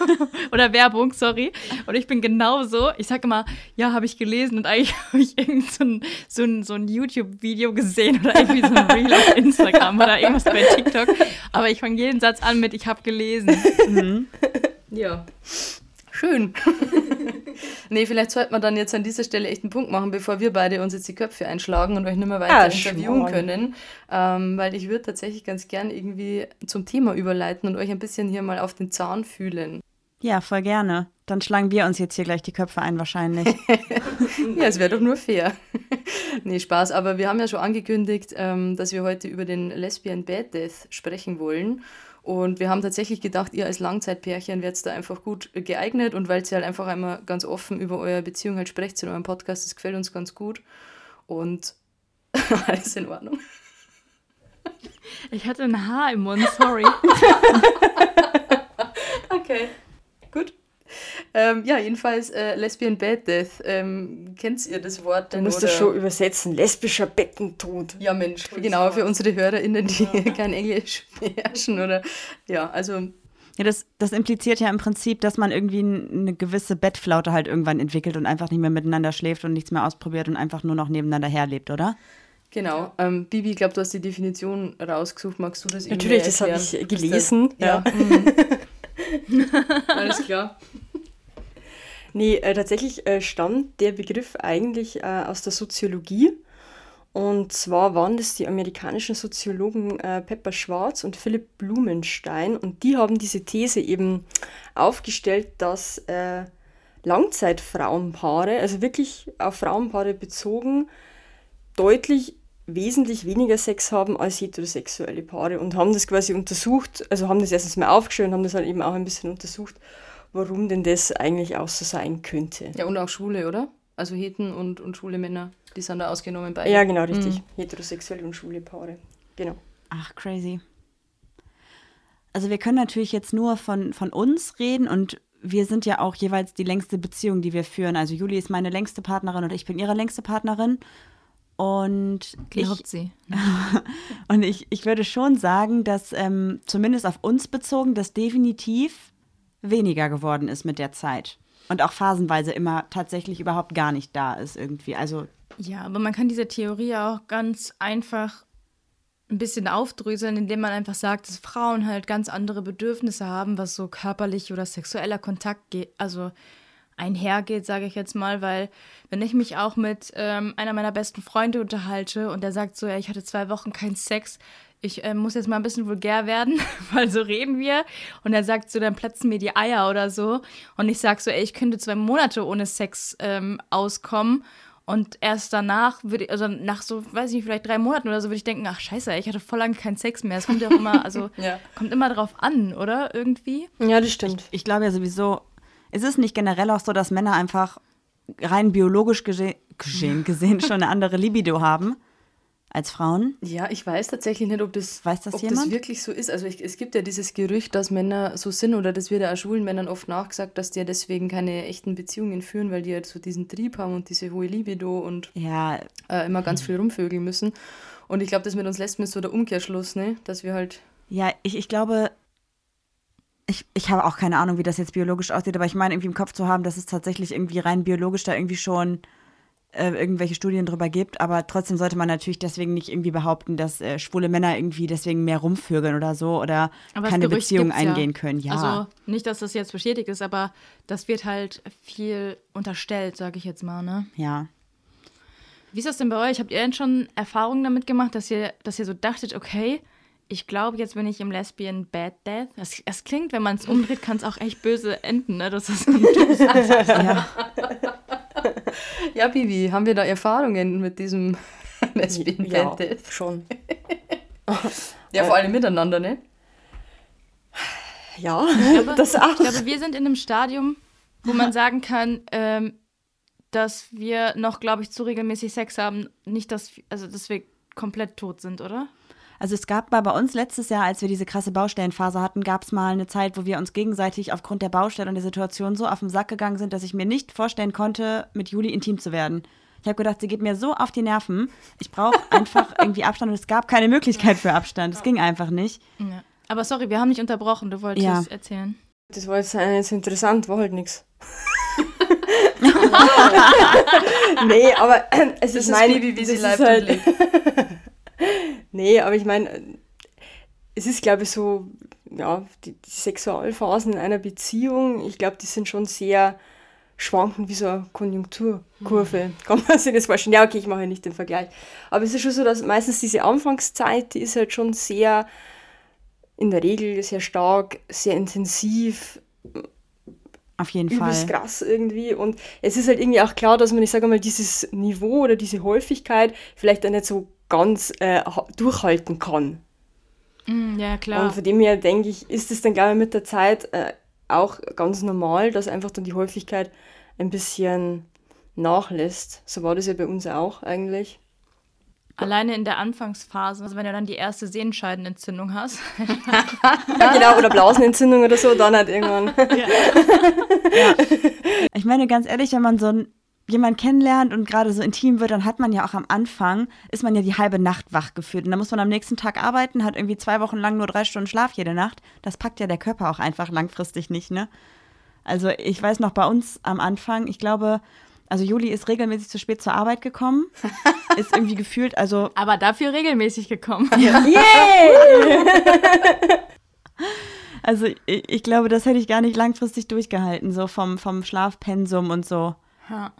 oder Werbung, sorry. Und ich bin genauso. Ich sage immer, ja, habe ich gelesen und eigentlich habe ich irgend so ein, so ein, so ein YouTube-Video gesehen oder irgendwie so ein Reel auf Instagram oder irgendwas bei TikTok. Aber ich fange jeden Satz an mit, ich habe gelesen. Ja. Schön. Nee, vielleicht sollte man dann jetzt an dieser Stelle echt einen Punkt machen, bevor wir beide uns jetzt die Köpfe einschlagen und euch nicht mehr weiter Ah, interviewen Schmarrn. können. Ähm, weil ich würde tatsächlich ganz gern irgendwie zum Thema überleiten und euch ein bisschen hier mal auf den Zahn fühlen. Ja, voll gerne. Dann schlagen wir uns jetzt hier gleich die Köpfe ein wahrscheinlich. Ja, es wäre doch nur fair. nee, Spaß. Aber wir haben ja schon angekündigt, ähm, dass wir heute über den Lesbian Bad Death sprechen wollen. Und wir haben tatsächlich gedacht, ihr als Langzeitpärchen werdet da einfach gut geeignet und weil ihr halt einfach einmal ganz offen über eure Beziehung halt sprecht in eurem Podcast, das gefällt uns ganz gut. Und alles in Ordnung. Ich hatte ein Haar im Mund, sorry. Okay, gut. Ähm, ja, jedenfalls äh, Lesbian Bad Death. Ähm, kennt ihr das Wort Du denn? musst oder? das schon übersetzen, lesbischer Beckentod. Ja, Mensch, genau, für unsere HörerInnen, die kein Englisch beherrschen oder ja, also Ja, das, das impliziert ja im Prinzip, dass man irgendwie eine gewisse Bettflaute halt irgendwann entwickelt und einfach nicht mehr miteinander schläft und nichts mehr ausprobiert und einfach nur noch nebeneinander herlebt, oder? genau. Ähm, Bibi, ich glaube, du hast die Definition rausgesucht. Magst du das irgendwie Natürlich, das habe ich gelesen. Ja. Ja. Alles klar. Nee, äh, tatsächlich äh, stammt der Begriff eigentlich äh, aus der Soziologie. Und zwar waren das die amerikanischen Soziologen äh, Pepper Schwarz und Philipp Blumenstein. Und die haben diese These eben aufgestellt, dass äh, Langzeitfrauenpaare, also wirklich auf Frauenpaare bezogen, deutlich wesentlich weniger Sex haben als heterosexuelle Paare und haben das quasi untersucht, also haben das erstens mal und haben das halt eben auch ein bisschen untersucht, warum denn das eigentlich auch so sein könnte. Ja, und auch Schwule, oder? Also Heten und, und schwule Männer, die sind da ausgenommen bei. Ja, genau, richtig. Heterosexuelle und schwule Paare. Genau. Ach, crazy. Also wir können natürlich jetzt nur von, von uns reden und wir sind ja auch jeweils die längste Beziehung, die wir führen. Also Juli ist meine längste Partnerin und ich bin ihre längste Partnerin. Und ich, Glaubt sie. und ich, ich würde schon sagen, dass ähm, zumindest auf uns bezogen das definitiv weniger geworden ist mit der Zeit. Und auch phasenweise immer tatsächlich überhaupt gar nicht da ist irgendwie. Also Ja, aber man kann diese Theorie auch ganz einfach ein bisschen aufdröseln, indem man einfach sagt, dass Frauen halt ganz andere Bedürfnisse haben, was so körperlich oder sexueller Kontakt geht, also einhergeht, sage ich jetzt mal, weil wenn ich mich auch mit ähm, einer meiner besten Freunde unterhalte und der sagt so, ja, ich hatte zwei Wochen keinen Sex, ich äh, muss jetzt mal ein bisschen vulgär werden, weil so reden wir. Und er sagt so, dann platzen mir die Eier oder so. Und ich sag so, ey, ich könnte zwei Monate ohne Sex ähm, auskommen. Und erst danach würde also nach so, weiß ich nicht, vielleicht drei Monaten oder so, würde ich denken, ach scheiße, ich hatte voll lange keinen Sex mehr. Es kommt ja auch immer, also Ja. kommt immer drauf an, oder? Irgendwie. Ja, das stimmt. Ich glaube ja sowieso, es ist nicht generell auch so, dass Männer einfach rein biologisch gese gesehen, gesehen schon eine andere Libido haben als Frauen. Ja, ich weiß tatsächlich nicht, ob das, Weiß das ob jemand? das wirklich so ist. Also ich, es gibt ja dieses Gerücht, dass Männer so sind oder das wird ja auch schwulen Männern oft nachgesagt, dass die ja deswegen keine echten Beziehungen führen, weil die halt so diesen Trieb haben und diese hohe Libido und Ja, äh, immer ganz viel rumvögeln müssen. Und ich glaube, das mit uns Lesben ist so der Umkehrschluss, ne? Dass wir halt ja, ich, ich glaube, ich, ich habe auch keine Ahnung, wie das jetzt biologisch aussieht, aber ich meine irgendwie im Kopf zu haben, dass es tatsächlich irgendwie rein biologisch da irgendwie schon äh, irgendwelche Studien drüber gibt, aber trotzdem sollte man natürlich deswegen nicht irgendwie behaupten, dass äh, schwule Männer irgendwie deswegen mehr rumvögeln oder so oder Aber keine Beziehung gibt's ja. eingehen können. Ja, Also nicht, dass das jetzt bestätigt ist, aber das wird halt viel unterstellt, sage ich jetzt mal, ne? ja. Wie ist das denn bei euch? Habt ihr denn schon Erfahrungen damit gemacht, dass ihr, dass ihr so dachtet, okay, ich glaube, jetzt bin ich im Lesbian Bad Death? Es, es klingt, wenn man es umdreht, kann es auch echt böse enden, ne? Das ist ja. Ja, Bibi, haben wir da Erfahrungen mit diesem Lesbian ja, schon. Ja, vor allem miteinander, ne? Ja, Aber das auch. Ich glaube, wir sind in einem Stadium, wo man sagen kann, ähm, dass wir noch, glaube ich, zu regelmäßig Sex haben. Nicht, dass, also, dass wir komplett tot sind, oder? Also es gab mal bei uns letztes Jahr, als wir diese krasse Baustellenphase hatten, gab es mal eine Zeit, wo wir uns gegenseitig aufgrund der Baustelle und der Situation so auf den Sack gegangen sind, dass ich mir nicht vorstellen konnte, mit Juli intim zu werden. Ich habe gedacht, sie geht mir so auf die Nerven. Ich brauche einfach irgendwie Abstand und es gab keine Möglichkeit für Abstand. Es ging einfach nicht. Ja. Aber sorry, wir haben nicht unterbrochen. Du wolltest Ja. erzählen. Das war jetzt, äh, jetzt interessant, war halt nichts. nee, aber äh, es Das ist ist mein, Bibi, wie sie ist halt-. Nee, aber ich meine, es ist, glaube ich, so, ja, die, die Sexualphasen in einer Beziehung, ich glaube, die sind schon sehr schwankend wie so eine Konjunkturkurve. Kann man sich das vorstellen? Ja, okay, ich mache ja nicht den Vergleich. Aber es ist schon so, dass meistens diese Anfangszeit, die ist halt schon sehr, in der Regel sehr stark, sehr intensiv, Auf jeden Fall. krass irgendwie. Und es ist halt irgendwie auch klar, dass man, ich sage mal, dieses Niveau oder diese Häufigkeit vielleicht auch nicht so ganz äh, ha- durchhalten kann. Mm, ja, klar. Und von dem her denke ich, ist es dann, glaube ich, mit der Zeit äh, auch ganz normal, dass einfach dann die Häufigkeit ein bisschen nachlässt. So war das ja bei uns auch eigentlich. Alleine in der Anfangsphase, also wenn du dann die erste Sehenscheidenentzündung hast. Ja, genau, oder Blasenentzündung oder so, dann halt irgendwann. Ich meine, ganz ehrlich, wenn man so ein, jemand kennenlernt und gerade so intim wird, dann hat man ja auch am Anfang, ist man ja die halbe Nacht wach gefühlt. Und dann muss man am nächsten Tag arbeiten, hat irgendwie zwei Wochen lang nur drei Stunden Schlaf jede Nacht. Das packt ja der Körper auch einfach langfristig nicht, ne? Also ich weiß noch bei uns am Anfang, ich glaube, also Juli ist regelmäßig zu spät zur Arbeit gekommen. ist irgendwie gefühlt, also Aber dafür regelmäßig gekommen. Also ich, ich glaube, das hätte ich gar nicht langfristig durchgehalten, so vom, vom Schlafpensum und so. Ja.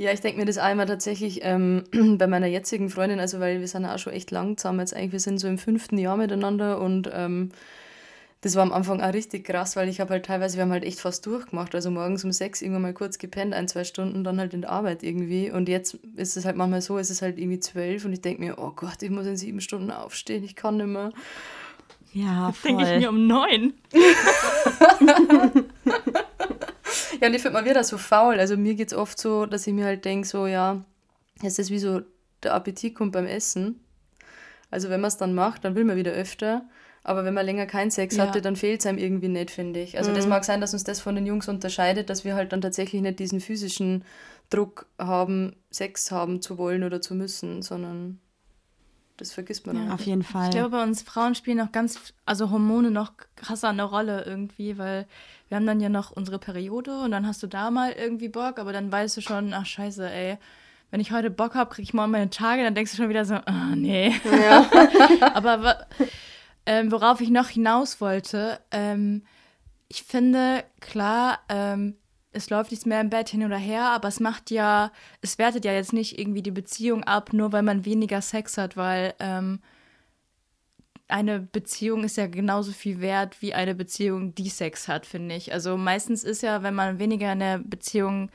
Ja, ich denke mir das einmal tatsächlich ähm, bei meiner jetzigen Freundin, also weil wir sind ja auch schon echt lang zusammen jetzt eigentlich, wir sind so im fünften Jahr miteinander und ähm, das war am Anfang auch richtig krass, weil ich habe halt teilweise, wir haben halt echt fast durchgemacht, also morgens um sechs irgendwann mal kurz gepennt, ein, zwei Stunden, dann halt in der Arbeit irgendwie und jetzt ist es halt manchmal so, es ist halt irgendwie zwölf und ich denke mir, oh Gott, ich muss in sieben Stunden aufstehen, ich kann nicht mehr. Ja, Denke ich voll. mir um neun. Ja, und ich finde, man wird auch so faul. Also mir geht es oft so, dass ich mir halt denke, so, ja, es ist wie so, der Appetit kommt beim Essen. Also wenn man es dann macht, dann will man wieder öfter. Aber wenn man länger keinen Sex Ja. hatte, dann fehlt es einem irgendwie nicht, finde ich. Also das mag sein, dass uns das von den Jungs unterscheidet, dass wir halt dann tatsächlich nicht diesen physischen Druck haben, Sex haben zu wollen oder zu müssen, sondern das vergisst man Ja. auch. Auf jeden Fall. Ich glaube, bei uns Frauen spielen noch ganz, also Hormone noch krasser eine Rolle irgendwie, weil wir haben dann ja noch unsere Periode und dann hast du da mal irgendwie Bock, aber dann weißt du schon, ach scheiße, ey, wenn ich heute Bock habe, kriege ich morgen meine Tage, dann denkst du schon wieder so, ah nee. aber wa- ähm, worauf ich noch hinaus wollte, ähm, ich finde, klar, ähm, es läuft nichts mehr im Bett hin oder her, aber es macht ja, es wertet ja jetzt nicht irgendwie die Beziehung ab, nur weil man weniger Sex hat, weil ähm, eine Beziehung ist ja genauso viel wert wie eine Beziehung, die Sex hat, finde ich. Also meistens ist ja, wenn man weniger in der Beziehung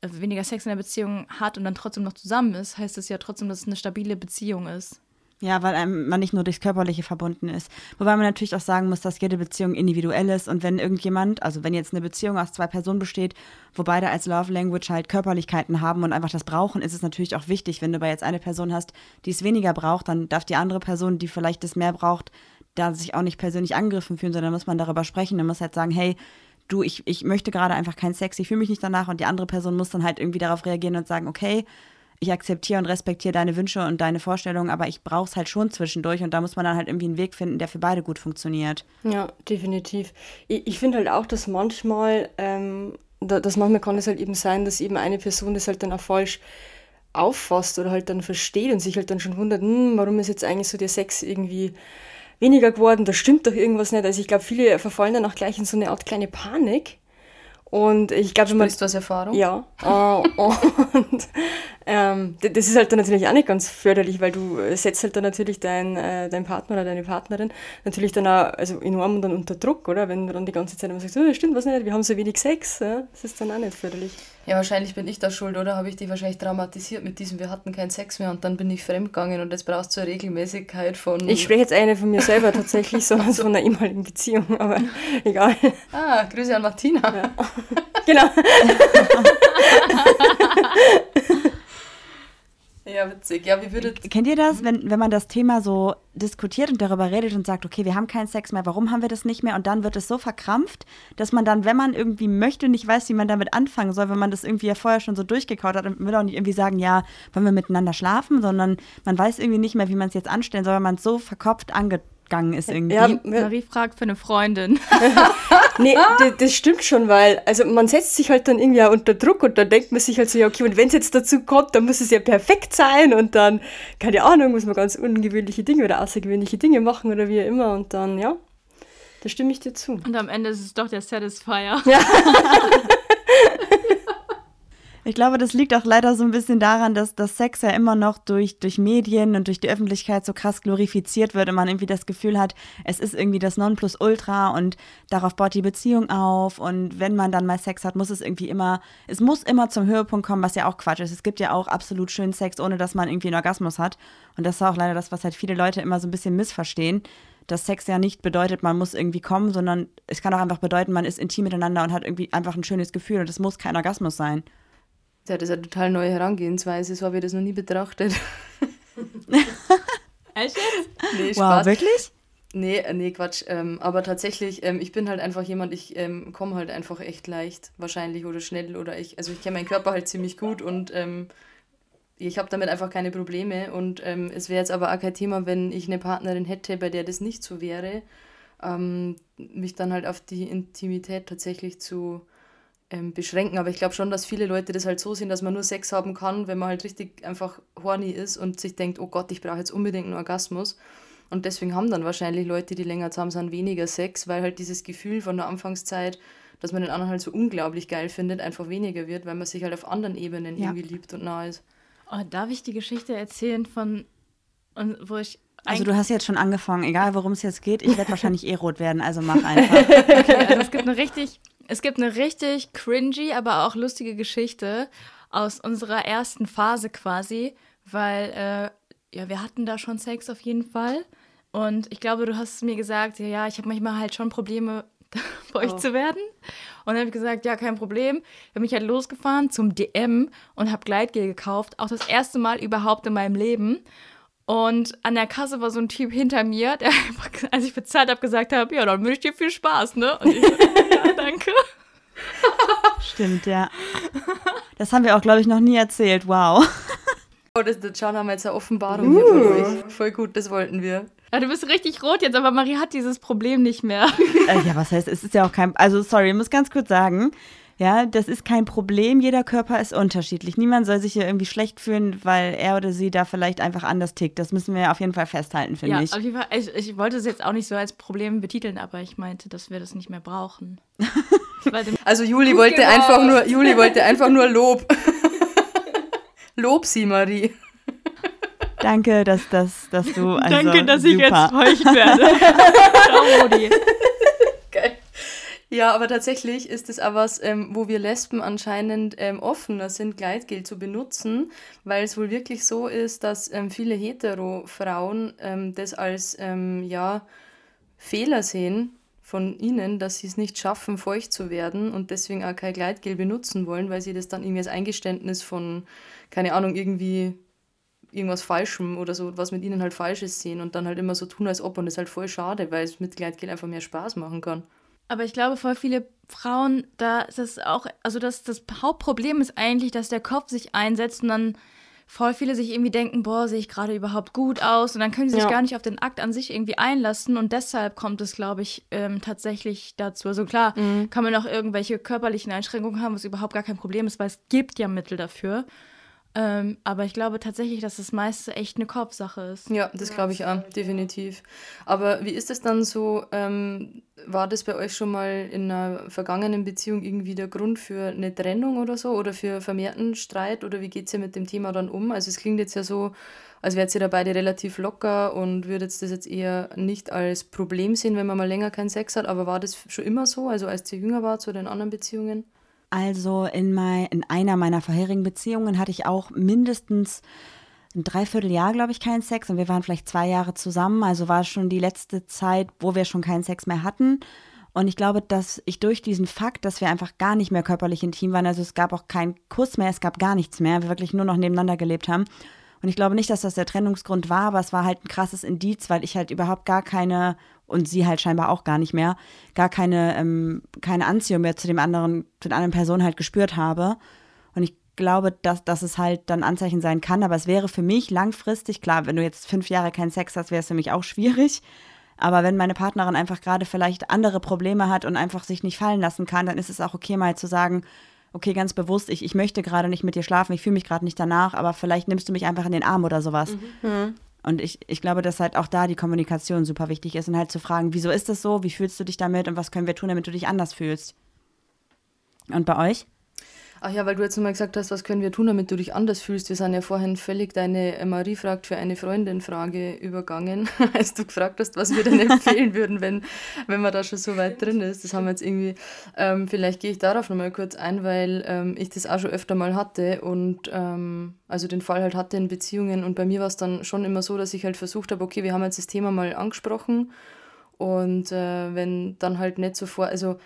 äh, weniger Sex in der Beziehung hat und dann trotzdem noch zusammen ist, heißt es ja trotzdem, dass es eine stabile Beziehung ist. Ja, weil einem man nicht nur durchs Körperliche verbunden ist. Wobei man natürlich auch sagen muss, dass jede Beziehung individuell ist und wenn irgendjemand, also wenn jetzt eine Beziehung aus zwei Personen besteht, wo beide als Love Language halt Körperlichkeiten haben und einfach das brauchen, ist es natürlich auch wichtig, wenn du aber jetzt eine Person hast, die es weniger braucht, dann darf die andere Person, die vielleicht es mehr braucht, da sich auch nicht persönlich angegriffen fühlen, sondern muss man darüber sprechen. Dann muss halt sagen, hey, du, ich, ich möchte gerade einfach keinen Sex, ich fühle mich nicht danach und die andere Person muss dann halt irgendwie darauf reagieren und sagen, okay, ich akzeptiere und respektiere deine Wünsche und deine Vorstellungen, aber ich brauche es halt schon zwischendurch und da muss man dann halt irgendwie einen Weg finden, der für beide gut funktioniert. Ja, definitiv. Ich, ich finde halt auch, dass manchmal, ähm, da, dass manchmal kann es halt eben sein, dass eben eine Person das halt dann auch falsch auffasst oder halt dann versteht und sich halt dann schon wundert, hm, warum ist jetzt eigentlich so der Sex irgendwie weniger geworden, da stimmt doch irgendwas nicht. Also ich glaube, viele verfallen dann auch gleich in so eine Art kleine Panik und ich glaube, wenn man. Sprichst du aus Erfahrung? Ja. Äh, und ähm, das ist halt dann natürlich auch nicht ganz förderlich, weil du setzt halt dann natürlich deinen äh, dein Partner oder deine Partnerin natürlich dann auch also enorm dann unter Druck, oder? Wenn du dann die ganze Zeit immer sagst, oh, stimmt was nicht, wir haben so wenig Sex, ja? das ist dann auch nicht förderlich. Ja, wahrscheinlich bin ich da schuld, oder? Habe ich dich wahrscheinlich traumatisiert mit diesem, wir hatten keinen Sex mehr und dann bin ich fremdgegangen und jetzt brauchst du eine Regelmäßigkeit von. Ich spreche jetzt eine von mir selber tatsächlich, sondern von einer ehemaligen Beziehung, aber egal. Ah, Grüße an Martina. Ja. genau. Ja, witzig. Ja, wie würdet Kennt ihr das, wenn, wenn man das Thema so diskutiert und darüber redet und sagt, okay, wir haben keinen Sex mehr, warum haben wir das nicht mehr? Und dann wird es so verkrampft, dass man dann, wenn man irgendwie möchte, nicht weiß, wie man damit anfangen soll, wenn man das irgendwie ja vorher schon so durchgekaut hat und will auch nicht irgendwie sagen, ja, wollen wir miteinander schlafen, sondern man weiß irgendwie nicht mehr, wie man es jetzt anstellen soll, weil man es so verkopft ange gegangen ist irgendwie. Ja, Marie fragt für eine Freundin. nee, das, das, stimmt schon, weil also man setzt sich halt dann irgendwie auch unter Druck und dann denkt man sich halt so, ja okay, und wenn es jetzt dazu kommt, dann muss es ja perfekt sein und dann, keine Ahnung, muss man ganz ungewöhnliche Dinge oder außergewöhnliche Dinge machen oder wie immer und dann, ja, da stimme ich dir zu. Und am Ende ist es doch der Satisfier. Ja. Ich glaube, das liegt auch leider so ein bisschen daran, dass das Sex ja immer noch durch, durch Medien und durch die Öffentlichkeit so krass glorifiziert wird und man irgendwie das Gefühl hat, es ist irgendwie das Nonplusultra und darauf baut die Beziehung auf und wenn man dann mal Sex hat, muss es irgendwie immer, es muss immer zum Höhepunkt kommen, was ja auch Quatsch ist. Es gibt ja auch absolut schönen Sex, ohne dass man irgendwie einen Orgasmus hat und das ist auch leider das, was halt viele Leute immer so ein bisschen missverstehen dass Sex ja nicht bedeutet, man muss irgendwie kommen, sondern es kann auch einfach bedeuten, man ist intim miteinander und hat irgendwie einfach ein schönes Gefühl und es muss kein Orgasmus sein. Ja, das ist eine total neue Herangehensweise, so habe ich das noch nie betrachtet. Echt? Nee, Spaß. Wow, wirklich? Nee, äh, nee, Quatsch. Ähm, aber tatsächlich, ähm, ich bin halt einfach jemand, ich ähm, komme halt einfach echt leicht, wahrscheinlich oder schnell oder ich, also ich kenne meinen Körper halt ziemlich gut und ähm, ich habe damit einfach keine Probleme und ähm, es wäre jetzt aber auch kein Thema, wenn ich eine Partnerin hätte, bei der das nicht so wäre, ähm, mich dann halt auf die Intimität tatsächlich zu ähm, beschränken. Aber ich glaube schon, dass viele Leute das halt so sehen, dass man nur Sex haben kann, wenn man halt richtig einfach horny ist und sich denkt, oh Gott, ich brauche jetzt unbedingt einen Orgasmus. Und deswegen haben dann wahrscheinlich Leute, die länger zusammen sind, weniger Sex, weil halt dieses Gefühl von der Anfangszeit, dass man den anderen halt so unglaublich geil findet, einfach weniger wird, weil man sich halt auf anderen Ebenen ja. irgendwie liebt und nah ist. Oh, darf ich die Geschichte erzählen von, wo ich also du hast jetzt schon angefangen, egal worum es jetzt geht, ich werde wahrscheinlich eh rot werden, also mach einfach. Okay, also es gibt eine richtig es gibt eine richtig cringy, aber auch lustige Geschichte aus unserer ersten Phase quasi, weil äh, ja, wir hatten da schon Sex auf jeden Fall. Und ich glaube, du hast mir gesagt, ja, ja, ich habe manchmal halt schon Probleme, bei euch oh. zu werden. Und dann habe ich gesagt, ja, kein Problem. Ich habe mich halt losgefahren zum DM und habe Gleitgel gekauft. Auch das erste Mal überhaupt in meinem Leben. Und an der Kasse war so ein Typ hinter mir, der einfach, als ich bezahlt habe, gesagt habe, ja, dann wünsche ich dir viel Spaß, ne? Und ich so, ja, danke. Stimmt, ja. Das haben wir auch, glaube ich, noch nie erzählt. Wow. Oh, das, das schauen wir mal jetzt eine Offenbarung uh. hier von euch. Voll gut, das wollten wir. Ja, du bist richtig rot jetzt, aber Marie hat dieses Problem nicht mehr. Äh, ja, was heißt, es ist ja auch kein. Also, sorry, ich muss ganz kurz sagen, ja, das ist kein Problem. Jeder Körper ist unterschiedlich. Niemand soll sich hier irgendwie schlecht fühlen, weil er oder sie da vielleicht einfach anders tickt. Das müssen wir auf jeden Fall festhalten, finde ja, ich. Auf jeden Fall. Ich, ich wollte es jetzt auch nicht so als Problem betiteln, aber ich meinte, dass wir das nicht mehr brauchen. also Juli wollte einfach nur, Juli wollte einfach nur Lob. Lob sie, Marie. Danke, dass, dass, dass du. Also, Danke, dass super. ich jetzt feucht werde. Ciao, Modi. Ja, aber tatsächlich ist es auch was, ähm, wo wir Lesben anscheinend ähm, offener sind, Gleitgel zu benutzen, weil es wohl wirklich so ist, dass ähm, viele Hetero-Frauen ähm, das als ähm, ja, Fehler sehen von ihnen, dass sie es nicht schaffen, feucht zu werden und deswegen auch kein Gleitgel benutzen wollen, weil sie das dann irgendwie als Eingeständnis von, keine Ahnung, irgendwie irgendwas Falschem oder so, was mit ihnen halt falsch ist, sehen und dann halt immer so tun, als ob und das ist halt voll schade, weil es mit Gleitgel einfach mehr Spaß machen kann. Aber ich glaube, voll viele Frauen, da ist es auch, also das, das Hauptproblem ist eigentlich, dass der Kopf sich einsetzt und dann voll viele sich irgendwie denken, boah, sehe ich gerade überhaupt gut aus und dann können sie sich ja. gar nicht auf den Akt an sich irgendwie einlassen und deshalb kommt es, glaube ich, ähm, tatsächlich dazu. Also klar, mhm. kann man auch irgendwelche körperlichen Einschränkungen haben, was überhaupt gar kein Problem ist, weil es gibt ja Mittel dafür. Ähm, aber ich glaube tatsächlich, dass das meiste echt eine Kopfsache ist. Ja, das glaube ich auch, definitiv. Aber wie ist es dann so? Ähm, war das bei euch schon mal in einer vergangenen Beziehung irgendwie der Grund für eine Trennung oder so oder für vermehrten Streit? Oder wie geht es ihr mit dem Thema dann um? Also, es klingt jetzt ja so, als wärt ihr da beide relativ locker und würdet das jetzt eher nicht als Problem sehen, wenn man mal länger keinen Sex hat. Aber war das schon immer so, also als ihr jünger wart, zu den anderen Beziehungen? Also in, mein, in einer meiner vorherigen Beziehungen hatte ich auch mindestens ein Dreivierteljahr, glaube ich, keinen Sex und wir waren vielleicht zwei Jahre zusammen. Also war es schon die letzte Zeit, wo wir schon keinen Sex mehr hatten. Und ich glaube, dass ich durch diesen Fakt, dass wir einfach gar nicht mehr körperlich intim waren, also es gab auch keinen Kuss mehr, es gab gar nichts mehr, wir wirklich nur noch nebeneinander gelebt haben. Und ich glaube nicht, dass das der Trennungsgrund war, aber es war halt ein krasses Indiz, weil ich halt überhaupt gar keine und sie halt scheinbar auch gar nicht mehr, gar keine, ähm, keine Anziehung mehr zu dem anderen, zu den anderen Personen halt gespürt habe. Und ich glaube, dass, dass es halt dann Anzeichen sein kann, aber es wäre für mich langfristig, klar, wenn du jetzt fünf Jahre keinen Sex hast, wäre es für mich auch schwierig. Aber wenn meine Partnerin einfach gerade vielleicht andere Probleme hat und einfach sich nicht fallen lassen kann, dann ist es auch okay, mal zu sagen, okay, ganz bewusst, ich, ich möchte gerade nicht mit dir schlafen, ich fühle mich gerade nicht danach, aber vielleicht nimmst du mich einfach in den Arm oder sowas. Mhm. Und ich, ich glaube, dass halt auch da die Kommunikation super wichtig ist und halt zu fragen, wieso ist das so, wie fühlst du dich damit und was können wir tun, damit du dich anders fühlst. Und bei euch? Ach ja, weil du jetzt nochmal gesagt hast, was können wir tun, damit du dich anders fühlst. Wir sind ja vorhin völlig deine äh, Marie fragt für eine Freundin Frage übergangen, als du gefragt hast, was wir denn empfehlen würden, wenn, wenn man da schon so weit drin ist. Das haben wir jetzt irgendwie, ähm, vielleicht gehe ich darauf nochmal kurz ein, weil ähm, ich das auch schon öfter mal hatte und ähm, also den Fall halt hatte in Beziehungen und bei mir war es dann schon immer so, dass ich halt versucht habe, okay, wir haben jetzt das Thema mal angesprochen und äh, wenn dann halt nicht sofort, also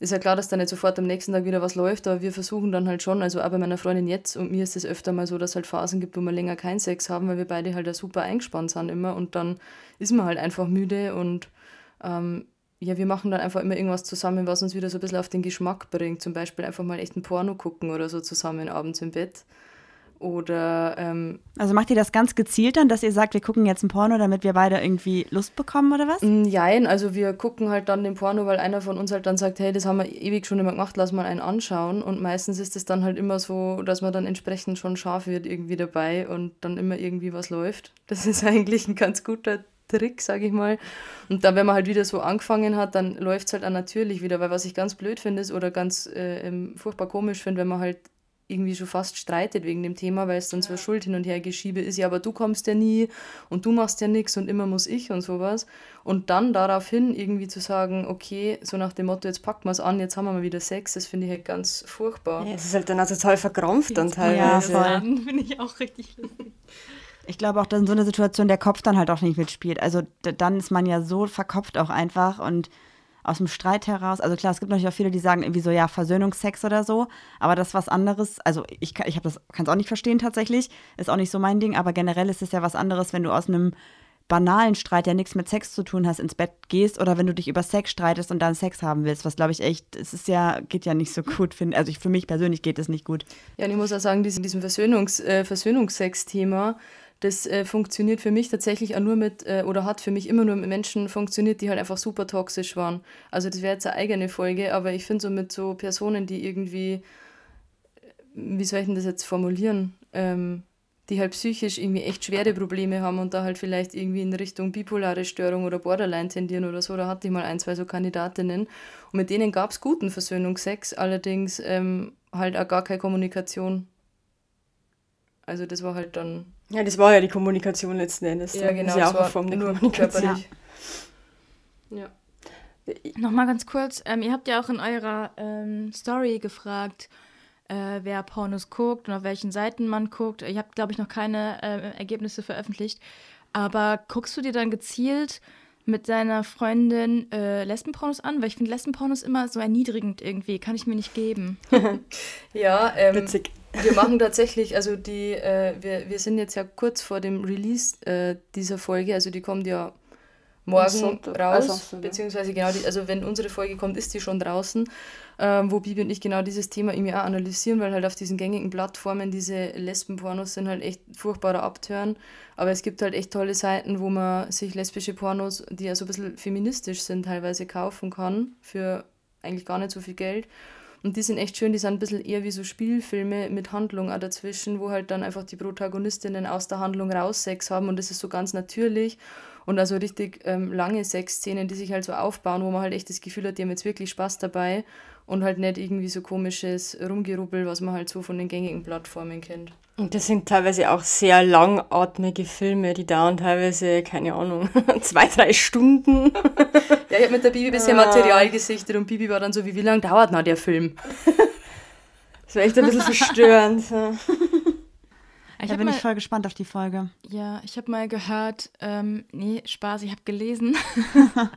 ist ja klar, dass da nicht sofort am nächsten Tag wieder was läuft, aber wir versuchen dann halt schon, also auch bei meiner Freundin jetzt und mir ist es öfter mal so, dass es halt Phasen gibt, wo wir länger keinen Sex haben, weil wir beide halt da super eingespannt sind immer und dann ist man halt einfach müde und ähm, ja, wir machen dann einfach immer irgendwas zusammen, was uns wieder so ein bisschen auf den Geschmack bringt. Zum Beispiel einfach mal echt ein Porno gucken oder so zusammen abends im Bett. Oder ähm, also macht ihr das ganz gezielt dann, dass ihr sagt, wir gucken jetzt ein Porno, damit wir beide irgendwie Lust bekommen oder was? Nein, also wir gucken halt dann den Porno, weil einer von uns halt dann sagt, hey, das haben wir ewig schon immer gemacht, lass mal einen anschauen. Und meistens ist es dann halt immer so, dass man dann entsprechend schon scharf wird irgendwie dabei und dann immer irgendwie was läuft. Das ist eigentlich ein ganz guter Trick, sage ich mal. Und dann, wenn man halt wieder so angefangen hat, dann läuft es halt auch natürlich wieder, weil was ich ganz blöd finde ist oder ganz äh, furchtbar komisch finde, wenn man halt irgendwie schon fast streitet wegen dem Thema, weil es dann so Schuld hin und her geschiebe ist, ja, aber du kommst ja nie und du machst ja nichts und immer muss ich und sowas. Und dann daraufhin irgendwie zu sagen, okay, so nach dem Motto, jetzt packen wir es an, jetzt haben wir mal wieder Sex, das finde ich halt ganz furchtbar. Ja, es ist halt dann auch total verkrampft dann teilweise. Ja, voll. finde ich auch richtig lustig. Ich glaube auch, dass in so einer Situation der Kopf dann halt auch nicht mitspielt. Also dann ist man ja so verkopft auch einfach und aus dem Streit heraus. Also klar, es gibt natürlich auch viele, die sagen irgendwie so, ja, Versöhnungsex oder so, aber das ist was anderes. Also ich, ich kann es auch nicht verstehen tatsächlich, ist auch nicht so mein Ding, aber generell ist es ja was anderes, wenn du aus einem banalen Streit, der nichts mit Sex zu tun hast, ins Bett gehst oder wenn du dich über Sex streitest und dann Sex haben willst, was glaube ich echt, es ist ja, geht ja nicht so gut, find, also ich, für mich persönlich geht es nicht gut. Ja, und ich muss auch sagen, diesem, diesem Versöhnungs, äh, Versöhnungsex-Thema, das äh, funktioniert für mich tatsächlich auch nur mit, äh, oder hat für mich immer nur mit Menschen funktioniert, die halt einfach super toxisch waren. Also das wäre jetzt eine eigene Folge, aber ich finde so mit so Personen, die irgendwie, wie soll ich denn das jetzt formulieren, ähm, die halt psychisch irgendwie echt schwere Probleme haben und da halt vielleicht irgendwie in Richtung bipolare Störung oder Borderline tendieren oder so. Da hatte ich mal ein, zwei so Kandidatinnen und mit denen gab es guten Versöhnungsex, allerdings ähm, halt auch gar keine Kommunikation. Also das war halt dann ja, das war ja die Kommunikation letzten Endes. Ja, genau. Das ist ja auch eine Form der Kommunikation. Ja. Nochmal ganz kurz, ähm, ihr habt ja auch in eurer ähm, Story gefragt, äh, wer Pornos guckt und auf welchen Seiten man guckt. Ihr habt, glaube ich, noch keine äh, Ergebnisse veröffentlicht. Aber guckst du dir dann gezielt mit deiner Freundin äh, Lesbenpornos an? Weil ich finde Lesbenpornos immer so erniedrigend irgendwie. Kann ich mir nicht geben. Ja, ähm, Witzig. Wir machen tatsächlich, also die, äh, wir, wir sind jetzt ja kurz vor dem Release äh, dieser Folge, also die kommt ja morgen raus, ja. beziehungsweise genau, die, also wenn unsere Folge kommt, ist die schon draußen, ähm, wo Bibi und ich genau dieses Thema irgendwie auch analysieren, weil halt auf diesen gängigen Plattformen diese Lesbenpornos sind halt echt furchtbarer Abtören, aber es gibt halt echt tolle Seiten, wo man sich lesbische Pornos, die ja so ein bisschen feministisch sind, teilweise kaufen kann, für eigentlich gar nicht so viel Geld. Und die sind echt schön, die sind ein bisschen eher wie so Spielfilme mit Handlung auch dazwischen, wo halt dann einfach die Protagonistinnen aus der Handlung raus Sex haben und das ist so ganz natürlich. Und also richtig ähm, lange Sexszenen, die sich halt so aufbauen, wo man halt echt das Gefühl hat, die haben jetzt wirklich Spaß dabei und halt nicht irgendwie so komisches Rumgerubbel, was man halt so von den gängigen Plattformen kennt. Und das sind teilweise auch sehr langatmige Filme, die dauern teilweise, keine Ahnung, zwei, drei Stunden. Ja, ich habe mit der Bibi bisher Material gesichtet und Bibi war dann so, wie, wie lange dauert noch der Film? Das war echt ein bisschen verstörend. Ich Da bin mal, ich voll gespannt auf die Folge. ja, ich habe mal gehört, ähm, nee, Spaß, ich habe gelesen,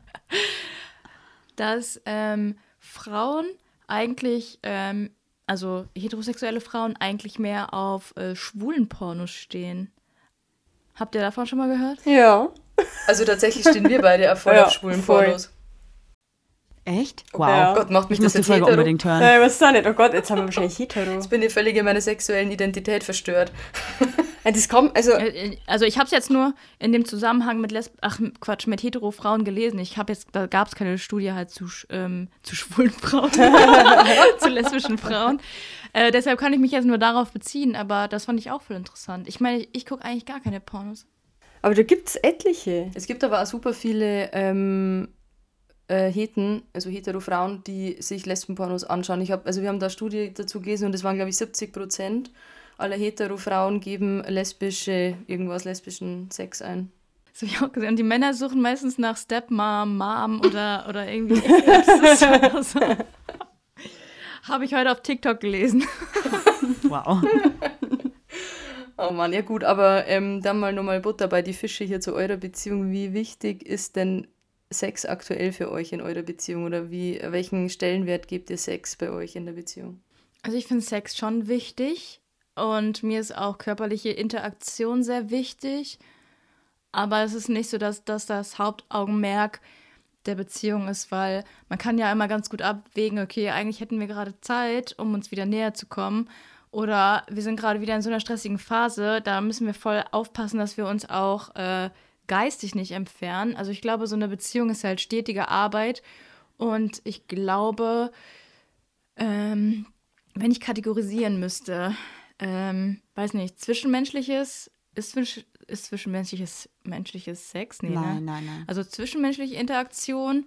dass ähm, Frauen eigentlich, ähm, also heterosexuelle Frauen eigentlich mehr auf äh, schwulen Pornos stehen. Habt ihr davon schon mal gehört? Ja. Also tatsächlich stehen wir beide auch voll Ja, auf schwulen voll. Pornos. Echt? Wow. Ja. Oh Gott, macht mich Ich muss das die jetzt Folge hetero? unbedingt hören. Nein, was ist da nicht? Oh Gott, jetzt haben wir wahrscheinlich hetero. Jetzt bin ich völlig in meiner sexuellen Identität verstört. Das kommt, also, Äh, Also ich habe es jetzt nur in dem Zusammenhang mit Lesb ach Quatsch mit hetero Frauen gelesen. Ich habe jetzt da gab es keine Studie halt zu ähm, zu schwulen Frauen, zu lesbischen Frauen. Äh, deshalb kann ich mich jetzt nur darauf beziehen. Aber das fand ich auch voll interessant. Ich meine, ich, ich gucke eigentlich gar keine Pornos. aber da gibt es etliche. Es gibt aber auch super viele ähm, äh, Heten, also hetero Frauen, die sich Lesbenpornos anschauen. Ich hab, also wir haben da eine Studie dazu gelesen und es waren, glaube ich, 70 Prozent aller hetero Frauen geben lesbische, irgendwas lesbischen Sex ein. Das habe ich auch gesehen. Und die Männer suchen meistens nach Stepmom, Mom oder, oder irgendwie oder so. Habe ich heute auf TikTok gelesen. Wow. Oh Mann, ja gut, aber ähm, dann mal nochmal Butter bei die Fische hier zu eurer Beziehung. Wie wichtig ist denn Sex aktuell für euch in eurer Beziehung oder wie, welchen Stellenwert gebt ihr Sex bei euch in der Beziehung? Also ich finde Sex schon wichtig und mir ist auch körperliche Interaktion sehr wichtig. Aber es ist nicht so, dass, dass das Hauptaugenmerk der Beziehung ist, weil man kann ja immer ganz gut abwägen, okay, eigentlich hätten wir gerade Zeit, um uns wieder näher zu kommen. Oder wir sind gerade wieder in so einer stressigen Phase, da müssen wir voll aufpassen, dass wir uns auch äh, geistig nicht entfernen. Also ich glaube, so eine Beziehung ist halt stetige Arbeit. Und ich glaube, ähm, wenn ich kategorisieren müsste, ähm, weiß nicht, zwischenmenschliches, ist, ist zwischenmenschliches menschliches Sex? Nee, Nein, ne? nein, nein. Also zwischenmenschliche Interaktion,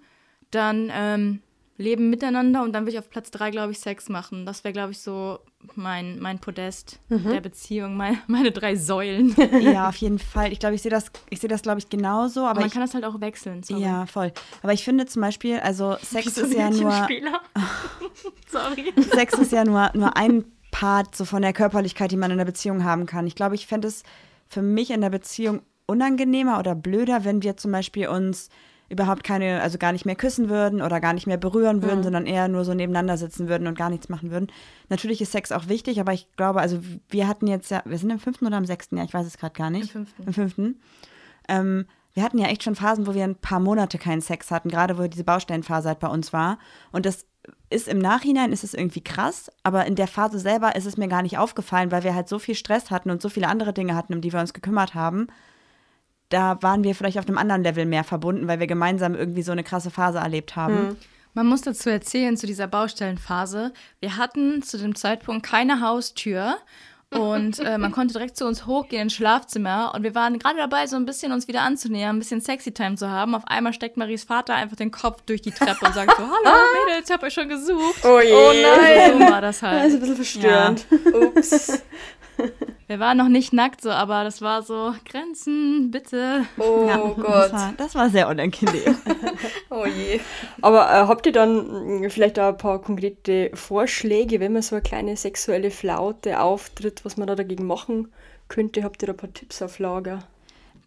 dann ähm, Leben miteinander und dann würde ich auf Platz drei, glaube ich, Sex machen. Das wäre, glaube ich, so mein, mein Podest der Beziehung, mein, meine drei Säulen. Ja, auf jeden Fall. Ich glaube, ich sehe das, ich sehe das, glaube ich, genauso. Aber Aber man ich, kann das halt auch wechseln. Sorry. ja, voll. Aber ich finde zum Beispiel, also Sex Wie so ist ja ein nur. Sorry. Sex ist ja nur, nur ein Part so von der Körperlichkeit, die man in der Beziehung haben kann. Ich glaube, ich fände es für mich in der Beziehung unangenehmer oder blöder, wenn wir zum Beispiel uns überhaupt keine, also gar nicht mehr küssen würden oder gar nicht mehr berühren würden, sondern eher nur so nebeneinander sitzen würden und gar nichts machen würden. Natürlich ist Sex auch wichtig, aber ich glaube, also wir hatten jetzt ja, wir sind im fünften oder im sechsten Jahr, ich weiß es gerade gar nicht. Im fünften. Im fünften. Ähm, wir hatten ja echt schon Phasen, wo wir ein paar Monate keinen Sex hatten, gerade wo diese Baustellenphase halt bei uns war. Und das ist im Nachhinein ist es irgendwie krass, aber in der Phase selber ist es mir gar nicht aufgefallen, weil wir halt so viel Stress hatten und so viele andere Dinge hatten, um die wir uns gekümmert haben. Da waren wir vielleicht auf einem anderen Level mehr verbunden, weil wir gemeinsam irgendwie so eine krasse Phase erlebt haben. Man muss dazu erzählen, zu dieser Baustellenphase, wir hatten zu dem Zeitpunkt keine Haustür und äh, man konnte direkt zu uns hochgehen ins Schlafzimmer und wir waren gerade dabei, so ein bisschen uns wieder anzunähern, ein bisschen Sexy Time zu haben. Auf einmal steckt Maries Vater einfach den Kopf durch die Treppe und sagt so, hallo Mädels, ich hab euch schon gesucht. Oh je. Oh nein. So war das Das ist halt. ein bisschen verstörend. Ups. Wir waren noch nicht nackt so, aber das war so, Grenzen, bitte. Oh Ja, Gott. Das war, das war sehr unangenehm. Oh je. Aber äh, habt ihr dann mh, vielleicht auch ein paar konkrete Vorschläge, wenn man so eine kleine sexuelle Flaute auftritt, was man da dagegen machen könnte? Habt ihr da ein paar Tipps auf Lager?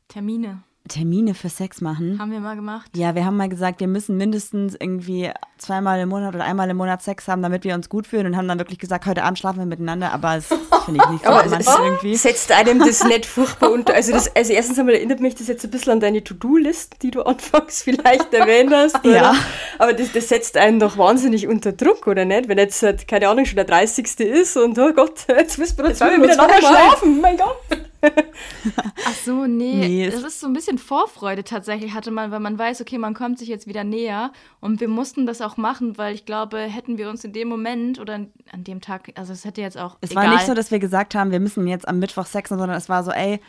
Termine Termine für Sex machen. haben wir mal gemacht. Ja, wir haben mal gesagt, wir müssen mindestens irgendwie zweimal im Monat oder einmal im Monat Sex haben, damit wir uns gut fühlen und haben dann wirklich gesagt, heute Abend schlafen wir miteinander, aber das finde ich nicht so romantisch irgendwie. setzt einem das nicht furchtbar unter. Also, das, also erstens einmal erinnert mich das jetzt ein bisschen an deine To-Do-List, die du anfangs vielleicht erwähnt hast. Oder? Ja. Aber das, das setzt einen doch wahnsinnig unter Druck, oder nicht? Wenn jetzt, halt, keine Ahnung, schon der 30. ist und oh Gott, jetzt müssen wir zwei wir miteinander schlafen, mein Gott. Ach so, nee. Nee, es- das ist so ein bisschen Vorfreude tatsächlich hatte man, weil man weiß, okay, man kommt sich jetzt wieder näher. Und wir mussten das auch machen, weil ich glaube, hätten wir uns in dem Moment oder an dem Tag, also es hätte jetzt auch. Es egal. war nicht so, dass wir gesagt haben, wir müssen jetzt am Mittwoch sexen, sondern es war so, ey,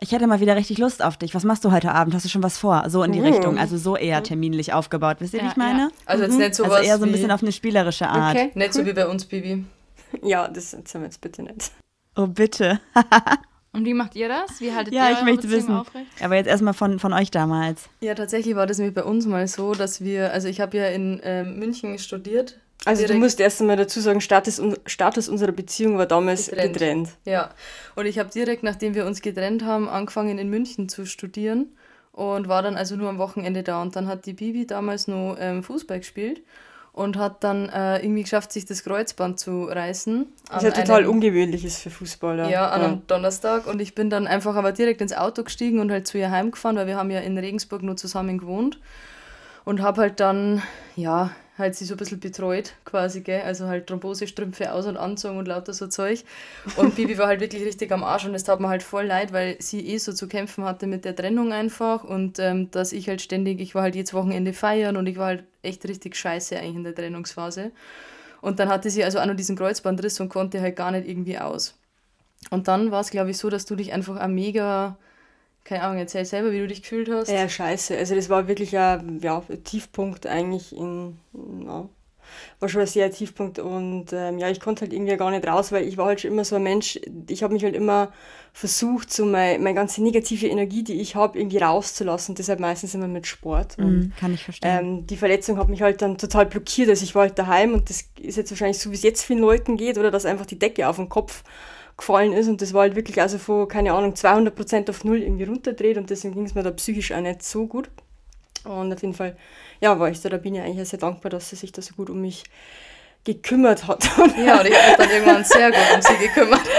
ich hätte mal wieder richtig Lust auf dich. Was machst du heute Abend? Hast du schon was vor? So in die Richtung. Also so eher terminlich aufgebaut. Wisst ihr, wie Ja, ich meine? ja. Also jetzt nicht so Also was eher so ein wie, bisschen auf eine spielerische Art. Okay. nicht so wie bei uns, Bibi. Ja, das erzählen wir jetzt bitte nicht. Oh, bitte. Und wie macht ihr das? Wie haltet ja, ihr ich eure möchte Beziehung wissen. aufrecht? Aber jetzt erstmal von, von euch damals. Ja, tatsächlich war das nämlich bei uns mal so, dass wir, also ich habe ja in ähm, München studiert. Also, du musst erst einmal dazu sagen, Status, Status unserer Beziehung war damals Getrennt. getrennt. Ja, und ich habe direkt, nachdem wir uns getrennt haben, angefangen in München zu studieren und war dann also nur am Wochenende da. Und dann hat die Bibi damals noch ähm, Fußball gespielt und hat dann äh, irgendwie geschafft, sich das Kreuzband zu reißen. Was an ja total einem- ungewöhnlich ist für Fußballer. Ja, an einem Donnerstag und ich bin dann einfach aber direkt ins Auto gestiegen und halt zu ihr heimgefahren, weil wir haben ja in Regensburg nur zusammen gewohnt und habe halt dann, ja, halt sie so ein bisschen betreut quasi, gell, also halt Thrombosestrümpfe aus und anzogen und lauter so Zeug. Und Bibi war halt wirklich richtig am Arsch und es tat mir halt voll leid, weil sie eh so zu kämpfen hatte mit der Trennung einfach und ähm, dass ich halt ständig, ich war halt jedes Wochenende feiern und ich war halt echt richtig scheiße eigentlich in der Trennungsphase. Und dann hatte sie also auch noch diesen Kreuzbandriss und konnte halt gar nicht irgendwie aus. Und dann war es, glaube ich, so, dass du dich einfach auch mega, keine Ahnung, erzähl selber, wie du dich gefühlt hast. Ja, scheiße. Also das war wirklich ein ja, ein Tiefpunkt eigentlich in, ja, war schon ein sehr Tiefpunkt und ähm, ja, ich konnte halt irgendwie gar nicht raus, weil ich war halt schon immer so ein Mensch, ich habe mich halt immer versucht, so meine, meine ganze negative Energie, die ich habe, irgendwie rauszulassen, deshalb meistens immer mit Sport und Mhm, kann ich verstehen. ähm, die Verletzung hat mich halt dann total blockiert. Also ich war halt daheim und das ist jetzt wahrscheinlich so, wie es jetzt vielen Leuten geht, oder dass einfach die Decke auf den Kopf gefallen ist und das war halt wirklich also von, keine Ahnung, 200% auf Null irgendwie runterdreht und deswegen ging es mir da psychisch auch nicht so gut. Und auf jeden Fall, ja, war ich da, da bin ich eigentlich sehr dankbar, dass sie sich da so gut um mich gekümmert hat. Ja, und ich habe dann irgendwann sehr gut um sie gekümmert.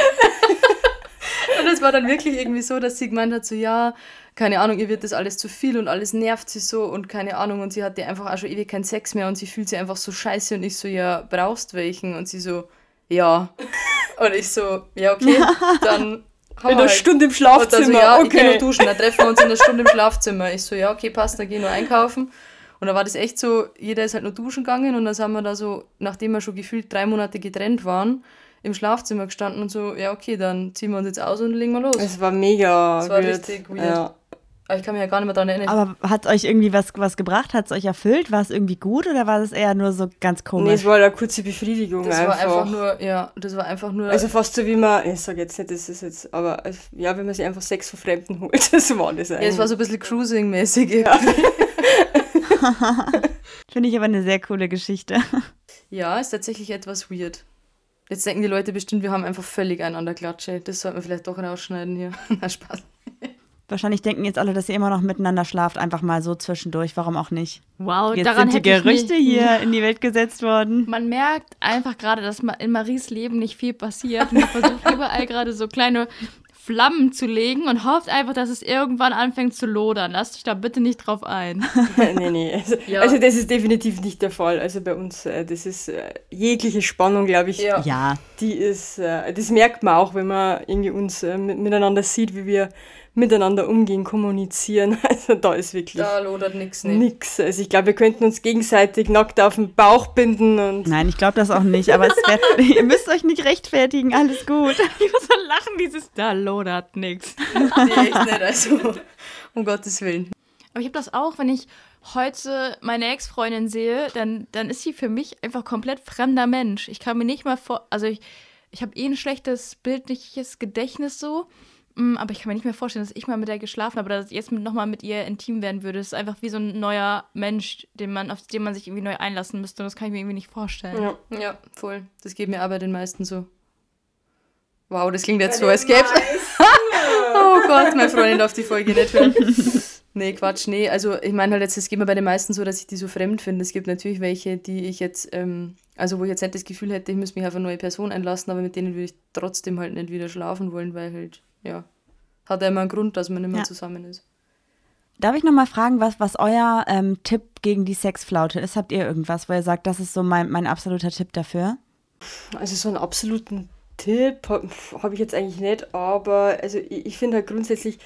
Und es war dann wirklich irgendwie so, dass sie gemeint hat, so ja, keine Ahnung, ihr wird das alles zu viel und alles nervt sie so und keine Ahnung und sie hatte einfach auch schon ewig keinen Sex mehr und sie fühlt sich einfach so scheiße und ich so, ja, brauchst welchen? Und sie so, ja. Und ich so, ja, okay, dann haben In einer halt. Stunde im Und dann so, Schlafzimmer, ja, ich geh nur okay. duschen, dann treffen wir uns in einer Stunde im Schlafzimmer. Ich so, ja, okay, passt, dann geh nur einkaufen. Und dann war das echt so, jeder ist halt nur duschen gegangen und dann sind wir da so, nachdem wir schon gefühlt drei Monate getrennt waren, im Schlafzimmer gestanden und so, ja, okay, dann ziehen wir uns jetzt aus und legen wir los. Es war mega Es war weird. richtig weird. Ja. Aber ich kann mich ja gar nicht mehr daran erinnern. Aber hat euch irgendwie was, was gebracht? Hat es euch erfüllt? War es irgendwie gut oder war es eher nur so ganz Nee, komisch? es war eine kurze Befriedigung das einfach. war einfach nur, ja, das war einfach nur. Also fast so wie man, ich sag jetzt nicht, das ist jetzt, aber es- ja, wenn man sich einfach Sex von Fremden holt, das war das eigentlich. ja, es war so ein bisschen Cruising-mäßig. irgendwie. Finde ich aber eine sehr coole Geschichte. Ja, ist tatsächlich etwas weird. Jetzt denken die Leute bestimmt, wir haben einfach völlig einander Klatsche. Das sollten wir vielleicht doch rausschneiden hier. Na, Spaß. Wahrscheinlich denken jetzt alle, dass ihr immer noch miteinander schlaft, einfach mal so zwischendurch. Warum auch nicht? Wow, Jetzt daran sind die hätte Gerüchte hier in die Welt gesetzt worden. Man merkt einfach gerade, dass in Maries Leben nicht viel passiert. Sie versucht überall gerade so kleine Flammen zu legen und hofft einfach, dass es irgendwann anfängt zu lodern. Lasst euch da bitte nicht drauf ein. nee, nee. Also, Ja. also das ist definitiv nicht der Fall. Also bei uns, äh, das ist äh, jegliche Spannung, glaube ich, Ja. Ja, die ist, äh, das merkt man auch, wenn man irgendwie uns mit, miteinander sieht, wie wir miteinander umgehen, kommunizieren. Also da ist wirklich Da lodert nichts. Nee. nix. Also ich glaube, wir könnten uns gegenseitig nackt auf den Bauch binden und nein, ich glaube das auch nicht. Aber es wär, ihr müsst euch nicht rechtfertigen, alles gut. Ich muss so lachen, dieses da lodert nix. Nee, echt nicht. Also, um Gottes Willen. Aber ich habe das auch, wenn ich heute meine Ex-Freundin sehe, dann, dann ist sie für mich einfach komplett fremder Mensch. Ich kann mir nicht mal vor, also ich, ich habe eh ein schlechtes bildliches Gedächtnis so. Mm, Aber ich kann mir nicht mehr vorstellen, dass ich mal mit der geschlafen habe oder dass ich jetzt nochmal mit ihr intim werden würde. Es ist einfach wie so ein neuer Mensch, den man, auf den man sich irgendwie neu einlassen müsste. Und das kann ich mir irgendwie nicht vorstellen. Ja. Ja, voll. Das geht mir auch bei den meisten so. Wow, das klingt jetzt so, als gäbe Oh Gott, meine Freundin darf die Folge nicht hören. Nee, Quatsch, nee. Also ich meine halt jetzt, es geht mir bei den meisten so, dass ich die so fremd finde. Es gibt natürlich welche, die ich jetzt, ähm, also wo ich jetzt nicht das Gefühl hätte, ich müsste mich auf eine neue Person einlassen, aber mit denen würde ich trotzdem halt nicht wieder schlafen wollen, weil halt, ja, hat ja immer einen Grund, dass man nicht mehr Ja. zusammen ist. Darf ich nochmal fragen, was, was euer ähm, Tipp gegen die Sexflaute ist? Habt ihr irgendwas, wo ihr sagt, das ist so mein, mein absoluter Tipp dafür? Also so einen absoluten Tipp habe hab ich jetzt eigentlich nicht, aber also ich, ich finde halt grundsätzlich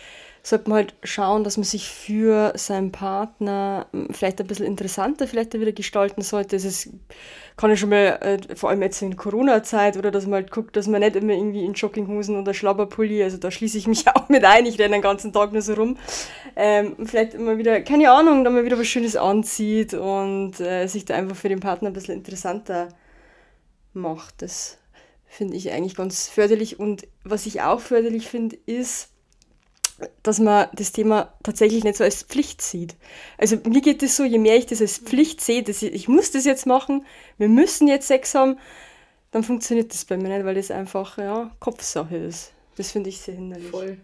sollte man halt schauen, dass man sich für seinen Partner m, vielleicht ein bisschen interessanter vielleicht wieder gestalten sollte. Es kann ja schon mal, äh, vor allem jetzt in Corona-Zeit, oder dass man halt guckt, dass man nicht immer irgendwie in Jogginghosen oder Schlabberpulli, also da schließe ich mich auch mit ein, ich renne den ganzen Tag nur so rum, ähm, vielleicht immer wieder, keine Ahnung, da mal wieder was Schönes anzieht und äh, sich da einfach für den Partner ein bisschen interessanter macht. Das finde ich eigentlich ganz förderlich. Und was ich auch förderlich finde, ist, dass man das Thema tatsächlich nicht so als Pflicht sieht. Also mir geht es so, je mehr ich das als Pflicht sehe, dass ich, ich muss das jetzt machen, wir müssen jetzt Sex haben, dann funktioniert das bei mir nicht, weil das einfach ja, Kopfsache ist. Das finde ich sehr hinderlich. Voll.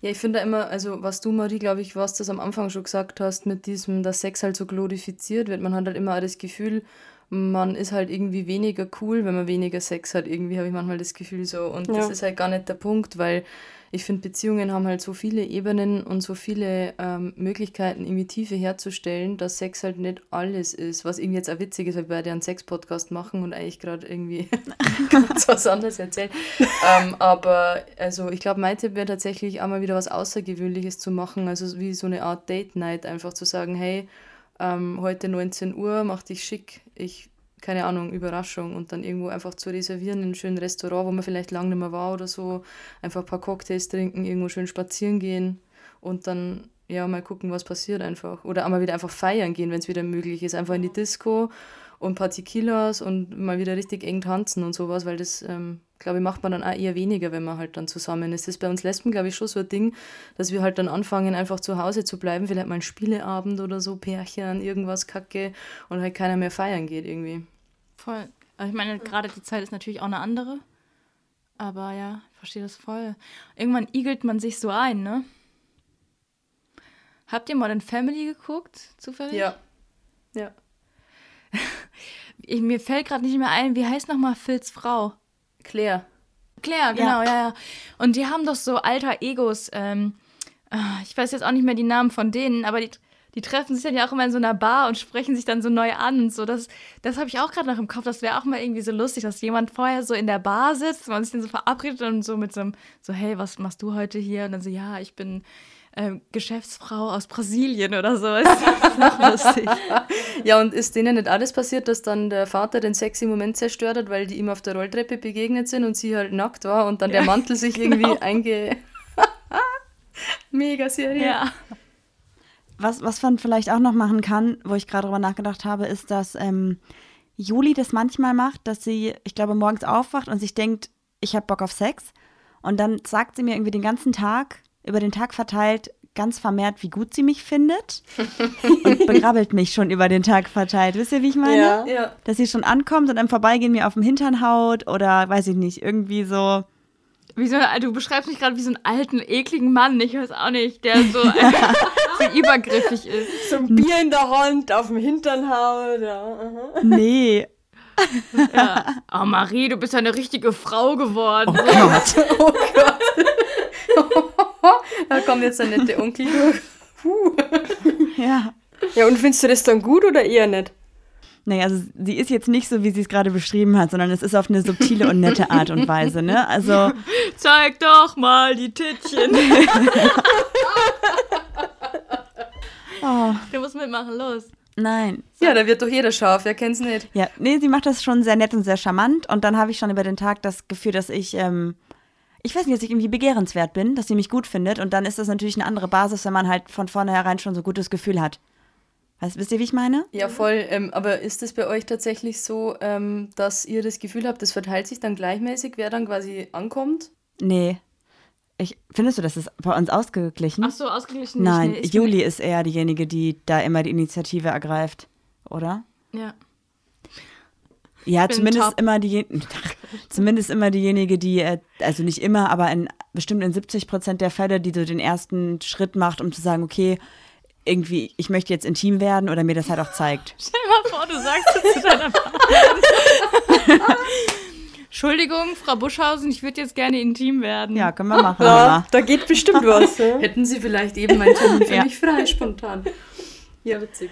Ja, ich finde immer, also was du, Marie, glaube ich, was das am Anfang schon gesagt hast, mit diesem, dass Sex halt so glorifiziert wird. Man hat halt immer auch das Gefühl, man ist halt irgendwie weniger cool, wenn man weniger Sex hat. Irgendwie habe ich manchmal das Gefühl so. Und das Ja. ist halt gar nicht der Punkt, weil ich finde, Beziehungen haben halt so viele Ebenen und so viele ähm, Möglichkeiten, irgendwie Tiefe herzustellen, dass Sex halt nicht alles ist. Was irgendwie jetzt auch witzig ist, weil wir beide einen Sex-Podcast machen und eigentlich gerade irgendwie ganz was anderes erzählen. ähm, aber also ich glaube, mein Tipp wäre tatsächlich auch mal wieder was Außergewöhnliches zu machen. Also wie so eine Art Date-Night, einfach zu sagen, hey, ähm, heute 19 Uhr, mach dich schick, ich, keine Ahnung, Überraschung und dann irgendwo einfach zu reservieren in einem schönen Restaurant, wo man vielleicht lange nicht mehr war oder so, einfach ein paar Cocktails trinken, irgendwo schön spazieren gehen und dann ja mal gucken, was passiert einfach. Oder auch mal wieder einfach feiern gehen, wenn es wieder möglich ist, einfach in die Disco und ein paar Tequilas und mal wieder richtig eng tanzen und sowas, weil das, ähm, glaube ich, macht man dann auch eher weniger, wenn man halt dann zusammen ist. Das ist bei uns Lesben, glaube ich, schon so ein Ding, dass wir halt dann anfangen, einfach zu Hause zu bleiben, vielleicht mal ein Spieleabend oder so, Pärchen, irgendwas Kacke und halt keiner mehr feiern geht irgendwie. Voll. Also ich meine, gerade die Zeit ist natürlich auch eine andere. Aber ja, ich verstehe das voll. Irgendwann igelt man sich so ein, ne? Habt ihr Modern Family geguckt, zufällig? Ja. Ich, mir fällt gerade nicht mehr ein, wie heißt nochmal Phils Frau? Claire. Claire, genau, ja. ja, Und die haben doch so alter Egos. Ähm, ah, ich weiß jetzt auch nicht mehr die Namen von denen, aber die, die treffen sich dann ja auch immer in so einer Bar und sprechen sich dann so neu an und so. Das, das habe ich auch gerade noch im Kopf. Das wäre auch mal irgendwie so lustig, dass jemand vorher so in der Bar sitzt, man sich dann so verabredet und so mit so einem, so, hey, was machst du heute hier? Und dann so, ja, ich bin ähm, Geschäftsfrau aus Brasilien oder so. Das ist noch lustig. Ja, und ist denen nicht alles passiert, dass dann der Vater den sexy Moment zerstört hat, weil die ihm auf der Rolltreppe begegnet sind und sie halt nackt war und dann der Mantel sich irgendwie genau. einge... Mega Serie. Ja. Was, was man vielleicht auch noch machen kann, wo ich gerade drüber nachgedacht habe, ist, dass ähm, Juli das manchmal macht, dass sie, ich glaube, morgens aufwacht und sich denkt, ich habe Bock auf Sex. Und dann sagt sie mir irgendwie den ganzen Tag, über den Tag verteilt, ganz vermehrt, wie gut sie mich findet. und begrabbelt mich schon über den Tag verteilt. Wisst ihr, wie ich meine? Ja. Ja. Dass sie schon ankommt und im Vorbeigehen mir auf dem Hintern haut oder weiß ich nicht, irgendwie so. Wie so, du beschreibst mich gerade wie so einen alten, ekligen Mann, ich weiß auch nicht, der so, so übergriffig ist. So ein Bier in der Hand, auf dem Hintern haut. Ja. Nee. Ja. Oh Marie, du bist ja eine richtige Frau geworden. Oh Gott. Oh Gott. da kommt jetzt der nette Onkel durch. Ja. ja, und findest du das dann gut oder eher nicht? Nee, also sie ist jetzt nicht so, wie sie es gerade beschrieben hat, sondern es ist auf eine subtile und nette Art und Weise, ne? Also, Zeig doch mal die Tittchen. oh, Du musst mitmachen, los. nein. Ja, da wird doch jeder scharf, wer kennt's nicht? Ja, nee, sie macht das schon sehr nett und sehr charmant. Und dann habe ich schon über den Tag das Gefühl, dass ich, ähm, ich weiß nicht, dass ich irgendwie begehrenswert bin, dass sie mich gut findet. Und dann ist das natürlich eine andere Basis, wenn man halt von vornherein schon so ein gutes Gefühl hat. Weißt, wisst ihr, wie ich meine? Ja, voll. Ähm, aber ist es bei euch tatsächlich so, ähm, dass ihr das Gefühl habt, das verteilt sich dann gleichmäßig, wer dann quasi ankommt? Nee. Ich, findest du, das ist bei uns ausgeglichen? Ach so, ausgeglichen Nein, nicht. Nee, ich bin- Juli ist eher diejenige, die da immer die Initiative ergreift, oder? Ja. Ja, zumindest top. immer die, zumindest immer diejenige, die, äh, also nicht immer, aber in bestimmt in 70 Prozent der Fälle, die so den ersten Schritt macht, um zu sagen, okay, irgendwie, ich möchte jetzt intim werden oder mir das halt auch zeigt. Stell dir mal vor, du sagst das zu deiner Partnerin. Entschuldigung, Frau Buschhausen, ich würde jetzt gerne intim werden. Ja, können wir machen. Ja, da geht bestimmt was. Hätten Sie vielleicht eben meinen Termin für Ja. mich frei, spontan. Ja, witzig.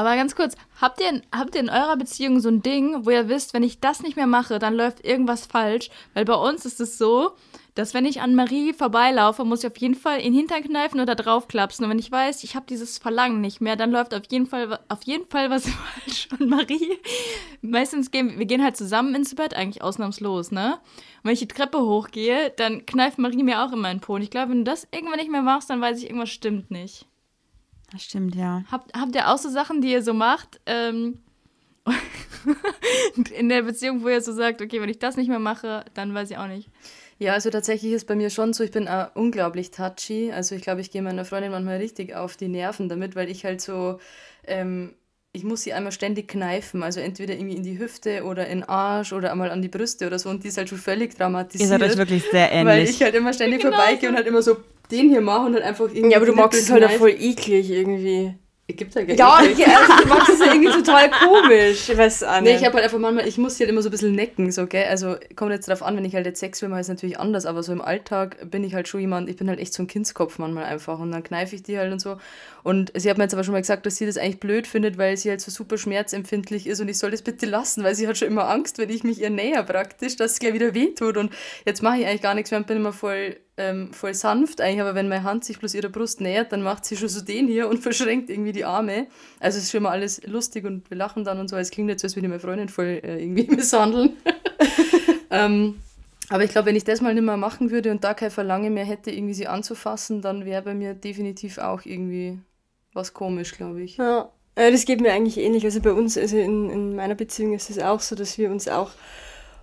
Aber ganz kurz, habt ihr, habt ihr in eurer Beziehung so ein Ding, wo ihr wisst, wenn ich das nicht mehr mache, dann läuft irgendwas falsch? Weil bei uns ist es so, dass wenn ich an Marie vorbeilaufe, muss ich auf jeden Fall in den Hintern kneifen oder draufklapsen. Und wenn ich weiß, ich habe dieses Verlangen nicht mehr, dann läuft auf jeden Fall, auf jeden Fall was falsch. Und Marie, meistens gehen wir gehen halt zusammen ins Bett, eigentlich ausnahmslos, ne? Und wenn ich die Treppe hochgehe, dann kneift Marie mir auch immer in den Po. Und ich glaube, wenn du das irgendwann nicht mehr machst, dann weiß ich, irgendwas stimmt nicht. Das stimmt, ja. Habt, habt ihr auch so Sachen, die ihr so macht? Ähm, in der Beziehung, wo ihr so sagt, okay, wenn ich das nicht mehr mache, dann weiß ich auch nicht. Ja, also tatsächlich ist bei mir schon so, ich bin auch unglaublich touchy. Also ich glaube, ich gehe meiner Freundin manchmal richtig auf die Nerven damit, weil ich halt so, ähm, ich muss sie einmal ständig kneifen. Also entweder irgendwie in die Hüfte oder in den Arsch oder einmal an die Brüste oder so. Und die ist halt schon völlig Ihr traumatisiert. seid euch wirklich sehr weil ähnlich. ich halt immer ständig Genau vorbeigehe und halt immer so den hier mache und halt einfach irgendwie. Ja, aber du magst es halt auch voll eklig irgendwie. Gibt ja gar Ja, ich, also, du magst es ja irgendwie total komisch. Ich weiß auch Nee, nicht. ich habe halt einfach manchmal, ich muss sie halt immer so ein bisschen necken, so, gell? Also kommt jetzt drauf an, wenn ich halt jetzt Sex will, mache ich es natürlich anders, aber so im Alltag bin ich halt schon jemand, ich bin halt echt so ein Kindskopf manchmal einfach und dann kneife ich die halt und so. Und sie hat mir jetzt aber schon mal gesagt, dass sie das eigentlich blöd findet, weil sie halt so super schmerzempfindlich ist und ich soll das bitte lassen, weil sie hat schon immer Angst, wenn ich mich ihr näher praktisch, dass es gleich wieder wehtut und jetzt mache ich eigentlich gar nichts mehr und bin immer voll, ähm, voll sanft eigentlich, aber wenn meine Hand sich bloß ihrer Brust nähert, dann macht sie schon so den hier und verschränkt irgendwie die Arme. Also es ist schon immer alles lustig und wir lachen dann und so. Es klingt jetzt so, als würde ich meine Freundin voll äh, irgendwie misshandeln. ähm, aber ich glaube, wenn ich das mal nicht mehr machen würde und da kein Verlangen mehr hätte, irgendwie sie anzufassen, dann wäre bei mir definitiv auch irgendwie was komisch, glaube ich. Ja, das geht mir eigentlich ähnlich. Also bei uns, also in, in meiner Beziehung ist es auch so, dass wir uns auch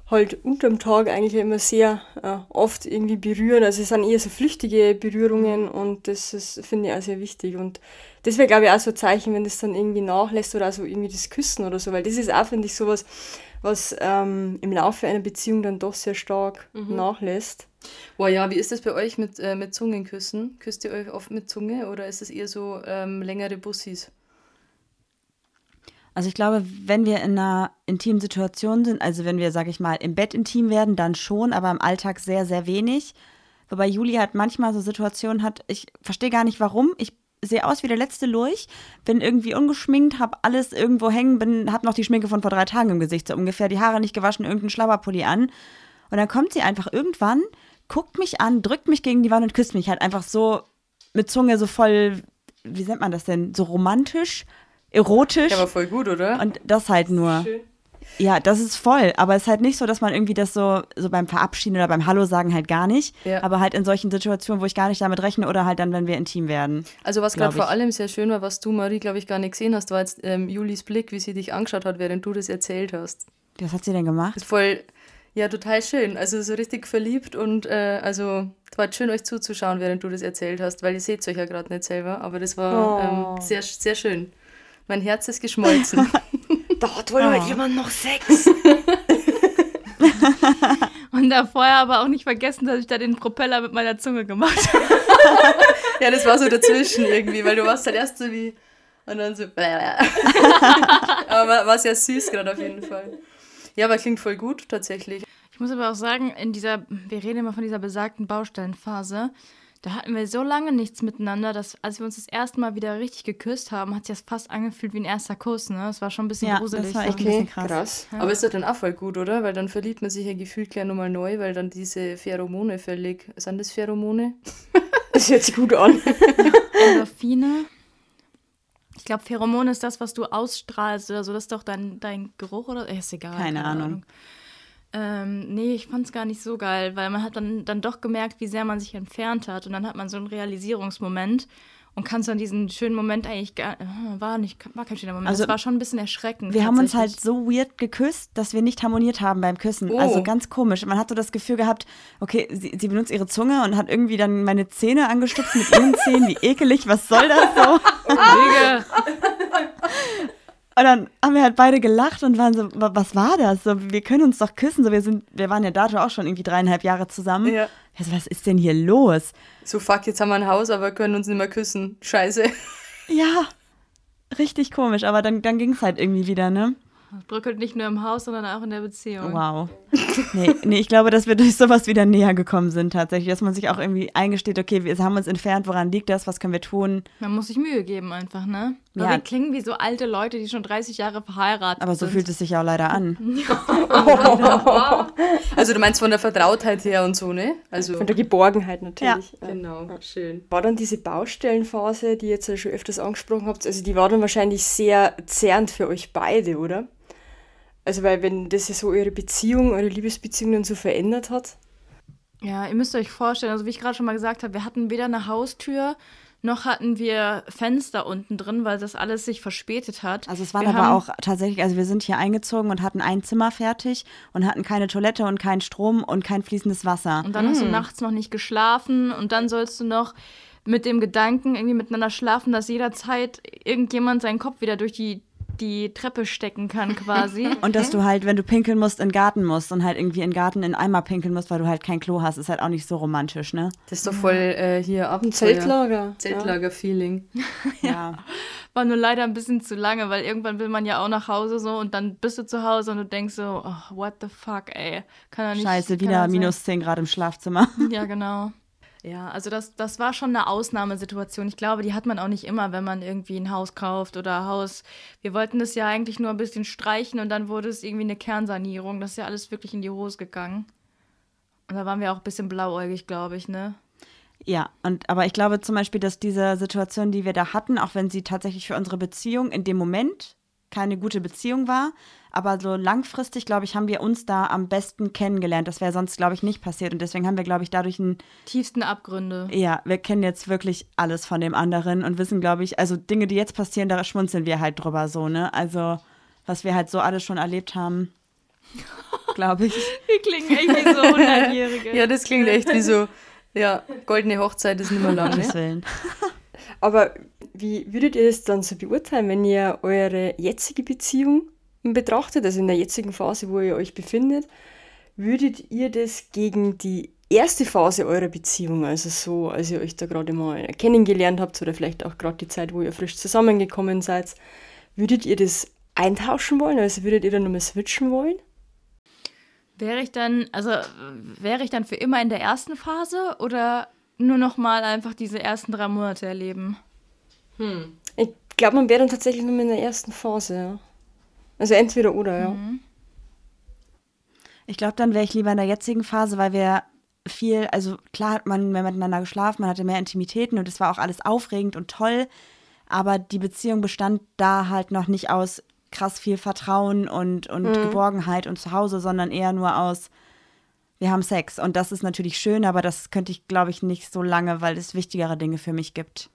halt unterm Tag eigentlich immer sehr äh, oft irgendwie berühren. Also es sind eher so flüchtige Berührungen und das ist, finde ich auch sehr wichtig. Und das wäre, glaube ich, auch so ein Zeichen, wenn das dann irgendwie nachlässt oder so irgendwie das Küssen oder so, weil das ist auch, finde ich, sowas, was ähm, im Laufe einer Beziehung dann doch sehr stark nachlässt. Boah, ja, wie ist das bei euch mit, äh, mit Zungenküssen? Küsst ihr euch oft mit Zunge oder ist es eher so ähm, längere Bussis? Also ich glaube, wenn wir in einer intimen Situation sind, also wenn wir, sag ich mal, im Bett intim werden, dann schon, aber im Alltag sehr, sehr wenig. Wobei Juli halt manchmal so Situationen hat, ich verstehe gar nicht warum. Ich sehe aus wie der letzte Lurch, bin irgendwie ungeschminkt, hab alles irgendwo hängen, bin, hab noch die Schminke von vor drei Tagen im Gesicht, so ungefähr, die Haare nicht gewaschen, irgendeinen Schlabberpulli an. Und dann kommt sie einfach irgendwann, guckt mich an, drückt mich gegen die Wand und küsst mich halt einfach so mit Zunge so voll, wie nennt man das denn, so romantisch, erotisch. Ja, aber voll gut, oder? Und das halt nur. Ja, das ist voll. Aber es ist halt nicht so, dass man irgendwie das so, so beim Verabschieden oder beim Hallo sagen halt gar nicht. Ja. Aber halt in solchen Situationen, wo ich gar nicht damit rechne oder halt dann, wenn wir intim werden. Also was gerade vor allem sehr schön war, was du, Marie, glaube ich, gar nicht gesehen hast, war jetzt ähm, Julis Blick, wie sie dich angeschaut hat, während du das erzählt hast. Was hat sie denn gemacht? Das ist voll, ja, total schön. Also so richtig verliebt und äh, also es war schön, euch zuzuschauen, während du das erzählt hast, weil ihr seht euch ja gerade nicht selber, aber das war Oh. ähm, sehr, sehr schön. Mein Herz ist geschmolzen. Da hat wohl Ah. jemand noch Sex. Und da vorher aber auch nicht vergessen, dass ich da den Propeller mit meiner Zunge gemacht habe. ja, das war so dazwischen irgendwie, weil du warst halt erst so wie und dann so. aber war, war sehr süß gerade auf jeden Fall. Ja, aber klingt voll gut tatsächlich. Ich muss aber auch sagen, in dieser, wir reden immer von dieser besagten Baustellenphase, da hatten wir so lange nichts miteinander, dass als wir uns das erste Mal wieder richtig geküsst haben, hat sich das fast angefühlt wie ein erster Kuss, ne? Das war schon ein bisschen Ja, gruselig. das war echt ein so. bisschen Okay, krass. krass. Aber ist doch dann auch voll gut, oder? Weil dann verliebt man sich ja gefühlt gleich nochmal neu, weil dann diese Pheromone völlig. Sind das Pheromone? Das hört sich gut an. Endorphine. Ich glaube, Pheromon ist das, was du ausstrahlst oder so. Das ist doch dein, dein Geruch oder? Ist egal. Keine Ahnung. Ähm, nee, ich fand's gar nicht so geil, weil man hat dann, dann doch gemerkt, wie sehr man sich entfernt hat. Und dann hat man so einen Realisierungsmoment. Und kannst dann diesen schönen Moment eigentlich gar, äh, war nicht, war kein schöner Moment. Also, es war schon ein bisschen erschreckend. Wir haben uns halt so weird geküsst, dass wir nicht harmoniert haben beim Küssen. Oh. Also ganz komisch. Man hat so das Gefühl gehabt, okay, sie, sie benutzt ihre Zunge und hat irgendwie dann meine Zähne angestupst mit ihren Zähnen. Wie ekelig, was soll das so? Und dann haben wir halt beide gelacht und waren so, "Wa- was war das? So, wir können uns doch küssen. So, wir sind, wir waren ja dato auch schon irgendwie dreieinhalb Jahre zusammen. Ja. Also, was ist denn hier los? So, fuck, jetzt haben wir ein Haus, aber können uns nicht mehr küssen. Scheiße. Ja, richtig komisch, aber dann, dann ging es halt irgendwie wieder, ne? Es bröckelt nicht nur im Haus, sondern auch in der Beziehung. Wow. Nee, nee, ich glaube, dass wir durch sowas wieder näher gekommen sind tatsächlich, dass man sich auch irgendwie eingesteht, okay, wir haben uns entfernt, woran liegt das, was können wir tun? Man muss sich Mühe geben einfach, ne? Ja. Ja. Wir klingen wie so alte Leute, die schon 30 Jahre verheiratet Aber so sind. fühlt es sich ja auch leider an. Also, du meinst von der Vertrautheit her und so, ne? Also, Von der Geborgenheit natürlich. Ja. genau, schön. War dann diese Baustellenphase, die ihr jetzt ja schon öfters angesprochen habt, also die war dann wahrscheinlich sehr zerrend für euch beide, oder? Also weil wenn das ja so eure Beziehung, eure Liebesbeziehung dann so verändert hat. Ja, ihr müsst euch vorstellen, also wie ich gerade schon mal gesagt habe, wir hatten weder eine Haustür, noch hatten wir Fenster unten drin, weil das alles sich verspätet hat. Also es waren wir aber auch tatsächlich, also wir sind hier eingezogen und hatten ein Zimmer fertig und hatten keine Toilette und keinen Strom und kein fließendes Wasser. Und dann hast du nachts noch nicht geschlafen und dann sollst du noch mit dem Gedanken irgendwie miteinander schlafen, dass jederzeit irgendjemand seinen Kopf wieder durch die, die Treppe stecken kann quasi. Und dass du halt, wenn du pinkeln musst, in den Garten musst und halt irgendwie in den Garten in Eimer pinkeln musst, weil du halt kein Klo hast, ist halt auch nicht so romantisch, ne? Das ist doch voll äh, hier Abenteuer. Zeltlager. Zeltlager-Feeling. Ja. War nur leider ein bisschen zu lange, weil irgendwann will man ja auch nach Hause so und dann bist du zu Hause und du denkst so, oh, what the fuck, ey. Kann doch nicht. Scheiße, wieder sein. minus 10 Grad im Schlafzimmer. Ja, genau. Ja, also das, das war schon eine Ausnahmesituation. Ich glaube, die hat man auch nicht immer, wenn man irgendwie ein Haus kauft oder Haus. Wir wollten das ja eigentlich nur ein bisschen streichen und dann wurde es irgendwie eine Kernsanierung. Das ist ja alles wirklich in die Hose gegangen. Und da waren wir auch ein bisschen blauäugig, glaube ich, ne? Ja, und aber ich glaube zum Beispiel, dass diese Situation, die wir da hatten, auch wenn sie tatsächlich für unsere Beziehung in dem Moment keine gute Beziehung war, aber so langfristig, glaube ich, haben wir uns da am besten kennengelernt. Das wäre sonst, glaube ich, nicht passiert. Und deswegen haben wir, glaube ich, dadurch ein, Tiefsten Abgründe. ja, wir kennen jetzt wirklich alles von dem anderen und wissen, glaube ich, also Dinge, die jetzt passieren, da schmunzeln wir halt drüber so, ne? Also, was wir halt so alles schon erlebt haben, glaube ich. Wir klingen echt wie so 100-Jährige. Ja, das klingt echt wie so, ja, goldene Hochzeit ist nicht mehr lang, ne? Aber wie würdet ihr das dann so beurteilen, wenn ihr eure jetzige Beziehung betrachtet, also in der jetzigen Phase, wo ihr euch befindet, würdet ihr das gegen die erste Phase eurer Beziehung, also so, als ihr euch da gerade mal kennengelernt habt oder vielleicht auch gerade die Zeit, wo ihr frisch zusammengekommen seid, würdet ihr das eintauschen wollen? Also würdet ihr dann nochmal switchen wollen? Wäre ich dann, also wäre ich dann für immer in der ersten Phase oder nur noch mal einfach diese ersten drei Monate erleben? Ich glaube, man wäre dann tatsächlich nur in der ersten Phase, ja. Also entweder oder, ja. Ich glaube, dann wäre ich lieber in der jetzigen Phase, weil wir viel, also klar hat man mehr miteinander geschlafen, man hatte mehr Intimitäten und es war auch alles aufregend und toll, aber die Beziehung bestand da halt noch nicht aus krass viel Vertrauen und, und Geborgenheit und Zuhause, sondern eher nur aus, wir haben Sex. Und das ist natürlich schön, aber das könnte ich, glaube ich, nicht so lange, weil es wichtigere Dinge für mich gibt.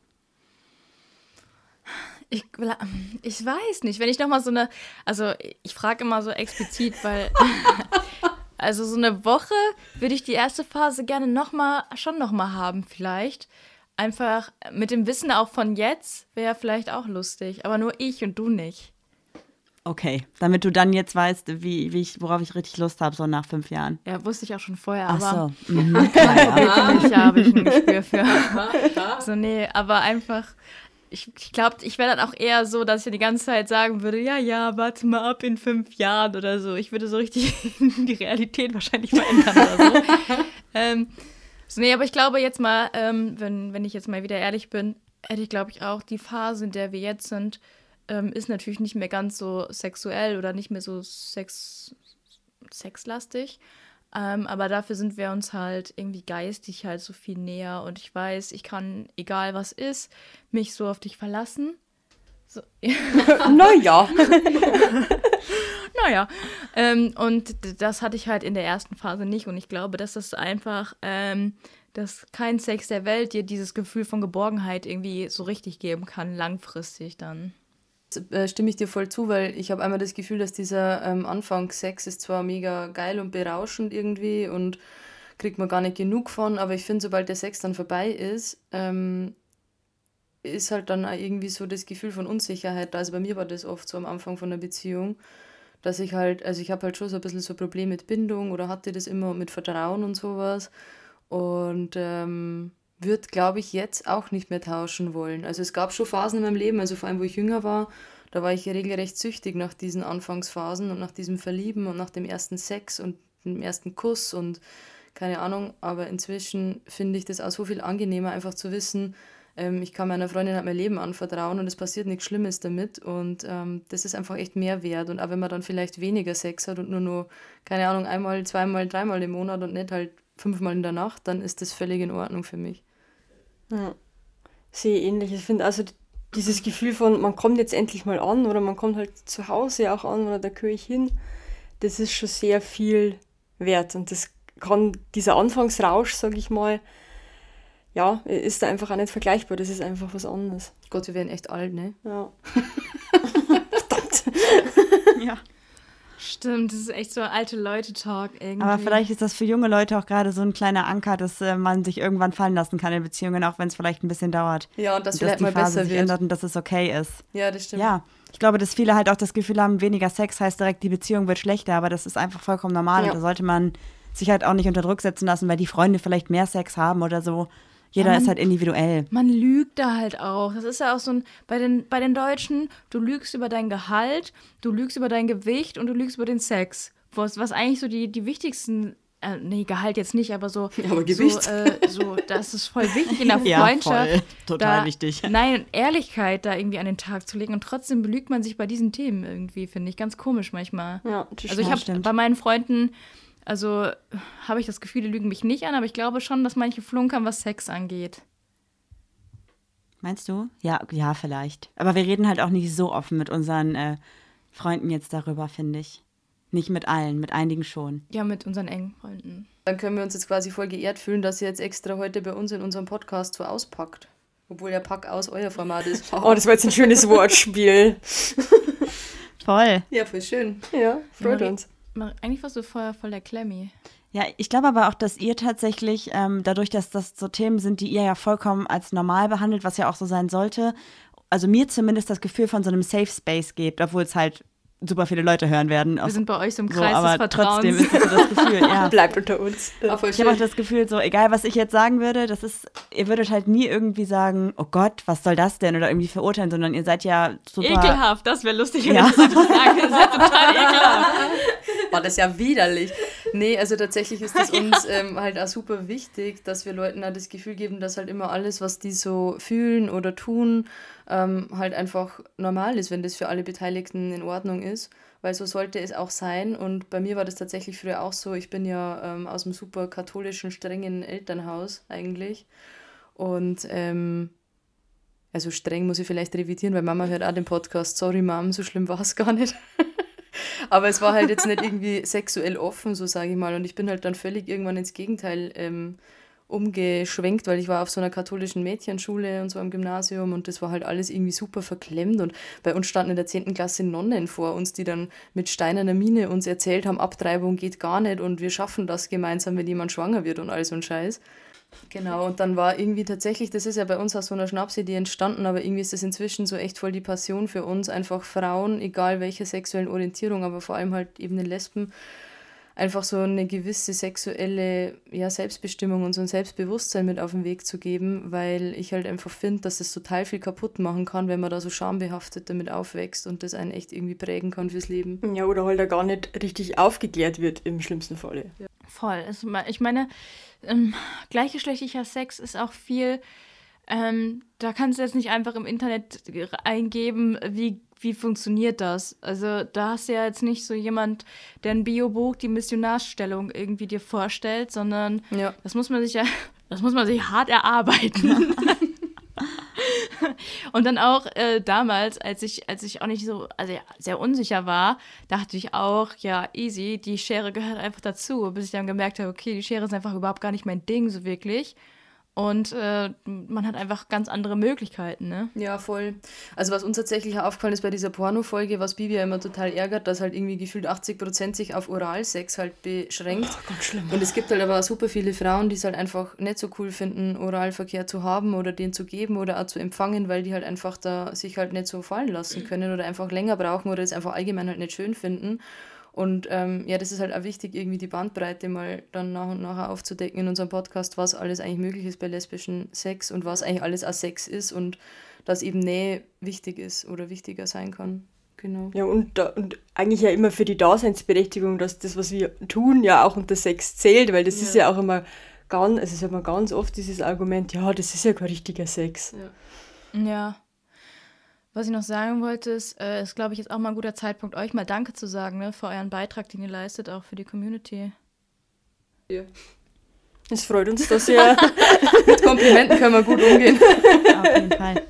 Ich, ich weiß nicht, wenn ich noch mal so eine, also ich frage immer so explizit, weil also so eine Woche würde ich die erste Phase gerne noch mal, schon noch mal haben vielleicht. Einfach mit dem Wissen auch von jetzt wäre vielleicht auch lustig, aber nur ich und du nicht. Okay, damit du dann jetzt weißt, wie, wie ich, worauf ich richtig Lust habe, so nach fünf Jahren. Ja, wusste ich auch schon vorher, Ach aber so. Mhm. Ja, ja, habe ich ein Gespür für. so, nee, aber einfach, ich, ich glaube, ich wäre dann auch eher so, dass ich die ganze Zeit sagen würde, ja, ja, warte mal ab in fünf Jahren oder so. Ich würde so richtig die Realität wahrscheinlich verändern oder so. ähm, so, nee, aber ich glaube jetzt mal, ähm, wenn, wenn ich jetzt mal wieder ehrlich bin, hätte ich, glaube ich, auch die Phase, in der wir jetzt sind, ähm, ist natürlich nicht mehr ganz so sexuell oder nicht mehr so sex, sexlastig. Ähm, aber dafür sind wir uns halt irgendwie geistig halt so viel näher und ich weiß, ich kann, egal was ist, mich so auf dich verlassen. So, Naja. naja, ähm, und das hatte ich halt in der ersten Phase nicht und ich glaube, dass das einfach ähm, dass kein Sex der Welt dir dieses Gefühl von Geborgenheit irgendwie so richtig geben kann, langfristig dann. Äh, stimme ich dir voll zu, weil ich habe einmal das Gefühl, dass dieser ähm, Anfangssex ist zwar mega geil und berauschend irgendwie und kriegt man gar nicht genug von, aber ich finde, sobald der Sex dann vorbei ist, ähm, ist halt dann auch irgendwie so das Gefühl von Unsicherheit da. Also bei mir war das oft so am Anfang von der Beziehung, dass ich halt, also ich habe halt schon so ein bisschen so Probleme mit Bindung oder hatte das immer mit Vertrauen und sowas und ähm, würde, glaube ich, jetzt auch nicht mehr tauschen wollen. Also es gab schon Phasen in meinem Leben, also vor allem, wo ich jünger war, da war ich regelrecht süchtig nach diesen Anfangsphasen und nach diesem Verlieben und nach dem ersten Sex und dem ersten Kuss und keine Ahnung, aber inzwischen finde ich das auch so viel angenehmer, einfach zu wissen, ähm, ich kann meiner Freundin halt mein Leben anvertrauen und es passiert nichts Schlimmes damit und ähm, das ist einfach echt mehr wert und auch wenn man dann vielleicht weniger Sex hat und nur nur, keine Ahnung, einmal, zweimal, dreimal im Monat und nicht halt fünfmal in der Nacht, dann ist das völlig in Ordnung für mich. Ja, sehe ähnlich. Ich finde also dieses Gefühl von, man kommt jetzt endlich mal an oder man kommt halt zu Hause auch an oder da gehöre ich hin, das ist schon sehr viel wert und das kann dieser Anfangsrausch, sage ich mal, ja, ist da einfach auch nicht vergleichbar. Das ist einfach was anderes. Gott, wir werden echt alt, ne? Ja. Verdammt. ja. Stimmt, das ist echt so alte Leute-Talk irgendwie. Aber vielleicht ist das für junge Leute auch gerade so ein kleiner Anker, dass äh, man sich irgendwann fallen lassen kann in Beziehungen, auch wenn es vielleicht ein bisschen dauert. Ja, und das vielleicht dass die mal Phase besser sich wird. ändert und dass es okay ist. Ja, das stimmt. Ja, ich glaube, dass viele halt auch das Gefühl haben, weniger Sex heißt direkt, die Beziehung wird schlechter, aber das ist einfach vollkommen normal. Ja. Und da sollte man sich halt auch nicht unter Druck setzen lassen, weil die Freunde vielleicht mehr Sex haben oder so. Jeder ja, man, ist halt individuell. Man lügt da halt auch. Das ist ja auch so ein, bei den, bei den Deutschen, du lügst über dein Gehalt, du lügst über dein Gewicht und du lügst über den Sex. Was, was eigentlich so die, die wichtigsten äh, nee, Gehalt jetzt nicht, aber so. Ja, aber Gewicht. So, äh, so, das ist voll wichtig in der Freundschaft. ja, voll. Total da, wichtig. Nein, Ehrlichkeit da irgendwie an den Tag zu legen und trotzdem belügt man sich bei diesen Themen irgendwie, finde ich. Ganz komisch manchmal. Ja, das Also ich habe bei meinen Freunden also habe ich das Gefühl, die lügen mich nicht an, aber ich glaube schon, dass manche flunkern, was Sex angeht. Meinst du? Ja, ja, vielleicht. Aber wir reden halt auch nicht so offen mit unseren äh, Freunden jetzt darüber, finde ich. Nicht mit allen, mit einigen schon. Ja, mit unseren engen Freunden. Dann können wir uns jetzt quasi voll geehrt fühlen, dass ihr jetzt extra heute bei uns in unserem Podcast so auspackt. Obwohl der Pack aus euer Format ist. oh, das war jetzt ein schönes Wortspiel. Voll. Ja, voll schön. Ja, freut ja, uns. Eigentlich warst du vorher voll der Klemmi. Ja, ich glaube aber auch, dass ihr tatsächlich, ähm, dadurch, dass das so Themen sind, die ihr ja vollkommen als normal behandelt, was ja auch so sein sollte, also mir zumindest das Gefühl von so einem Safe Space gebt, obwohl es halt super viele Leute hören werden. Wir sind bei euch so im Kreis so, aber des Vertrauens. trotzdem ist so das Gefühl, ja. Bleibt unter uns. Ja. Ich habe auch das Gefühl, so egal was ich jetzt sagen würde, das ist, ihr würdet halt nie irgendwie sagen, oh Gott, was soll das denn oder irgendwie verurteilen, sondern ihr seid ja super ekelhaft. Das wäre lustig, wenn ja. ihr das sagen. Ihr seid total ekelhaft. War das ja widerlich. Nee, also tatsächlich ist es uns ähm, halt auch super wichtig, dass wir Leuten auch das Gefühl geben, dass halt immer alles, was die so fühlen oder tun, ähm, halt einfach normal ist, wenn das für alle Beteiligten in Ordnung ist. Weil so sollte es auch sein. Und bei mir war das tatsächlich früher auch so. Ich bin ja ähm, aus einem super katholischen, strengen Elternhaus eigentlich. Und ähm, also streng muss ich vielleicht revidieren, weil Mama hört auch den Podcast. Sorry, Mom, so schlimm war es gar nicht. Aber es war halt jetzt nicht irgendwie sexuell offen, so sage ich mal. Und ich bin halt dann völlig irgendwann ins Gegenteil ähm, umgeschwenkt, weil ich war auf so einer katholischen Mädchenschule und so am Gymnasium und das war halt alles irgendwie super verklemmt und bei uns standen in der 10. Klasse Nonnen vor uns, die dann mit steinerner Miene uns erzählt haben, Abtreibung geht gar nicht und wir schaffen das gemeinsam, wenn jemand schwanger wird und all so ein Scheiß. Genau, und dann war irgendwie tatsächlich, das ist ja bei uns aus so einer Schnapsidee entstanden, aber irgendwie ist das inzwischen so echt voll die Passion für uns, einfach Frauen, egal welcher sexuellen Orientierung, aber vor allem halt eben den Lesben, einfach so eine gewisse sexuelle ja, Selbstbestimmung und so ein Selbstbewusstsein mit auf den Weg zu geben, weil ich halt einfach finde, dass es total viel kaputt machen kann, wenn man da so schambehaftet damit aufwächst und das einen echt irgendwie prägen kann fürs Leben. Ja, oder halt da gar nicht richtig aufgeklärt wird im schlimmsten Falle. Ja. Voll. Ich meine, ähm, gleichgeschlechtlicher Sex ist auch viel. Ähm, da kannst du jetzt nicht einfach im Internet eingeben, wie wie funktioniert das? Also da hast du ja jetzt nicht so jemand, der ein Biobuch die Missionarstellung irgendwie dir vorstellt, sondern ja. das muss man sich ja, das muss man sich hart erarbeiten. Und dann auch äh, damals, als ich, als ich auch nicht so, also ja, sehr unsicher war, dachte ich auch, ja, easy, die Schere gehört einfach dazu, bis ich dann gemerkt habe, okay, die Schere ist einfach überhaupt gar nicht mein Ding, so wirklich. Und äh, man hat einfach ganz andere Möglichkeiten, ne? Ja, voll. Also was uns tatsächlich aufgefallen ist bei dieser Porno-Folge, was Bibi ja immer total ärgert, dass halt irgendwie gefühlt 80% sich auf Oralsex halt beschränkt. Oh, ganz schlimm. Und es gibt halt aber auch super viele Frauen, die es halt einfach nicht so cool finden, Oralverkehr zu haben oder den zu geben oder auch zu empfangen, weil die halt einfach da sich halt nicht so fallen lassen können oder einfach länger brauchen oder es einfach allgemein halt nicht schön finden. Und ähm, ja, das ist halt auch wichtig, irgendwie die Bandbreite mal dann nach und nach aufzudecken in unserem Podcast, was alles eigentlich möglich ist bei lesbischen Sex und was eigentlich alles auch Sex ist und dass eben Nähe wichtig ist oder wichtiger sein kann. Genau. Ja, und, da, und eigentlich ja immer für die Daseinsberechtigung, dass das, was wir tun, ja auch unter Sex zählt, weil das ja. ist ja auch immer ganz, also ist immer ganz oft dieses Argument, ja, das ist ja kein richtiger Sex. Ja. ja. Was ich noch sagen wollte, ist, äh, ist glaube ich, jetzt auch mal ein guter Zeitpunkt, euch mal Danke zu sagen, ne, für euren Beitrag, den ihr leistet, auch für die Community. Ja. Es freut uns, dass ihr mit Komplimenten können wir gut umgehen. Auf jeden Fall.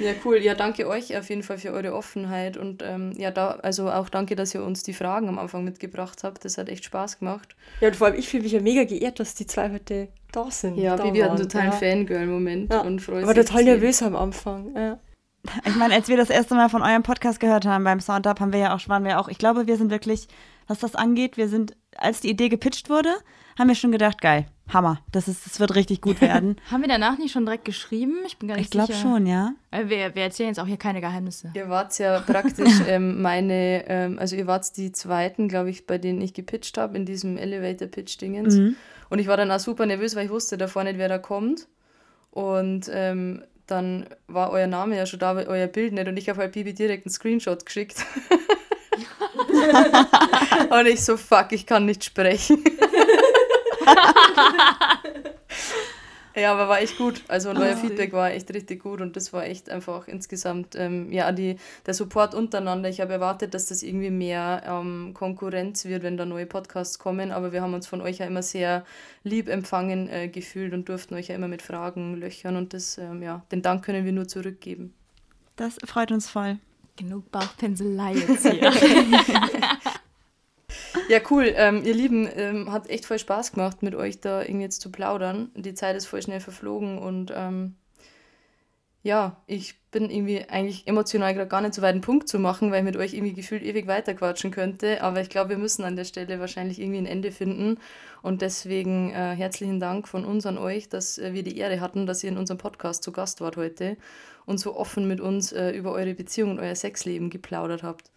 Ja, cool. Ja, danke euch auf jeden Fall für eure Offenheit und ähm, ja, da, also auch danke, dass ihr uns die Fragen am Anfang mitgebracht habt. Das hat echt Spaß gemacht. Ja, und vor allem ich fühle mich ja mega geehrt, dass die zwei heute da sind. Ja, da Bibi hat einen totalen ja. Fangirl-Moment ja. und freut sich. Aber total nervös am Anfang. Ja. Ich meine, als wir das erste Mal von eurem Podcast gehört haben beim Soundup, haben wir ja auch, waren wir auch, ich glaube, wir sind wirklich, was das angeht, wir sind, als die Idee gepitcht wurde, haben wir schon gedacht, geil, Hammer, das, ist, das wird richtig gut werden. haben wir danach nicht schon direkt geschrieben? Ich bin gar nicht ich sicher. Ich glaube schon, ja. Wir, wir, erzählen jetzt auch hier keine Geheimnisse. Ihr wart ja praktisch ähm, meine, ähm, also ihr wart die zweiten, glaube ich, bei denen ich gepitcht habe, in diesem Elevator-Pitch-Dingens. Mhm. Und ich war dann auch super nervös, weil ich wusste davor nicht, wer da kommt. Und ähm, dann war euer Name ja schon da, euer Bild nicht und ich habe halt Bibi direkt einen Screenshot geschickt. und ich so, fuck, ich kann nicht sprechen. Ja, aber war echt gut. Also und euer oh, Feedback war echt richtig gut und das war echt einfach insgesamt, ähm, ja, die, der Support untereinander. Ich habe erwartet, dass das irgendwie mehr ähm, Konkurrenz wird, wenn da neue Podcasts kommen, aber wir haben uns von euch ja immer sehr lieb empfangen äh, gefühlt und durften euch ja immer mit Fragen löchern und das, ähm, ja, den Dank können wir nur zurückgeben. Das freut uns voll. Genug Bauchpinselei jetzt hier. Ja, cool. Ähm, ihr Lieben, ähm, hat echt voll Spaß gemacht, mit euch da irgendwie jetzt zu plaudern. Die Zeit ist voll schnell verflogen und ähm, ja, ich bin irgendwie eigentlich emotional gerade gar nicht so weit einen Punkt zu machen, weil ich mit euch irgendwie gefühlt ewig weiterquatschen könnte. Aber ich glaube, wir müssen an der Stelle wahrscheinlich irgendwie ein Ende finden. Und deswegen äh, herzlichen Dank von uns an euch, dass äh, wir die Ehre hatten, dass ihr in unserem Podcast zu Gast wart heute und so offen mit uns äh, über eure Beziehung und euer Sexleben geplaudert habt.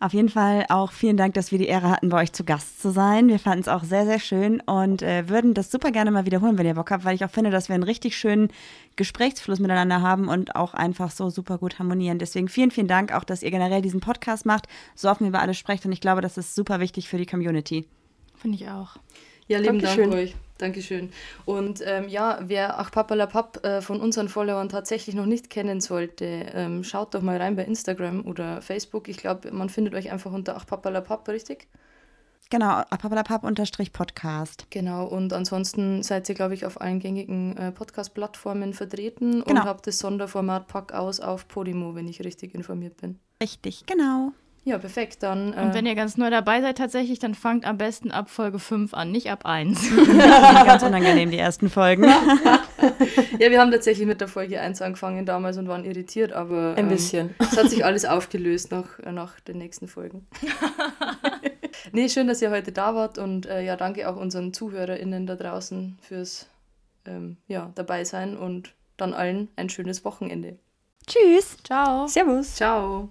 Auf jeden Fall auch vielen Dank, dass wir die Ehre hatten, bei euch zu Gast zu sein. Wir fanden es auch sehr, sehr schön und äh, würden das super gerne mal wiederholen, wenn ihr Bock habt, weil ich auch finde, dass wir einen richtig schönen Gesprächsfluss miteinander haben und auch einfach so super gut harmonieren. Deswegen vielen, vielen Dank auch, dass ihr generell diesen Podcast macht, so offen über alles sprecht und ich glaube, das ist super wichtig für die Community. Finde ich auch. Ja, lieben Dankeschön. Dank euch. Dankeschön. Und ähm, ja, wer Ach Papalapap äh, von unseren Followern tatsächlich noch nicht kennen sollte, ähm, schaut doch mal rein bei Instagram oder Facebook. Ich glaube, man findet euch einfach unter Ach Papalapap, richtig? Genau, papalapap-podcast. Genau, und ansonsten seid ihr, glaube ich, auf allen gängigen äh, Podcast-Plattformen vertreten genau. und habt das Sonderformat Pack aus auf Podimo, wenn ich richtig informiert bin. Richtig, genau. Ja, perfekt. Dann, äh und wenn ihr ganz neu dabei seid tatsächlich, dann fangt am besten ab Folge 5 an, nicht ab 1. ganz unangenehm, die ersten Folgen. ja, wir haben tatsächlich mit der Folge 1 angefangen damals und waren irritiert, aber ein ähm, bisschen. Es hat sich alles aufgelöst nach, nach den nächsten Folgen. nee, schön, dass ihr heute da wart und äh, ja, danke auch unseren ZuhörerInnen da draußen fürs ähm, ja, dabei sein und dann allen ein schönes Wochenende. Tschüss. Ciao. Servus. Ciao.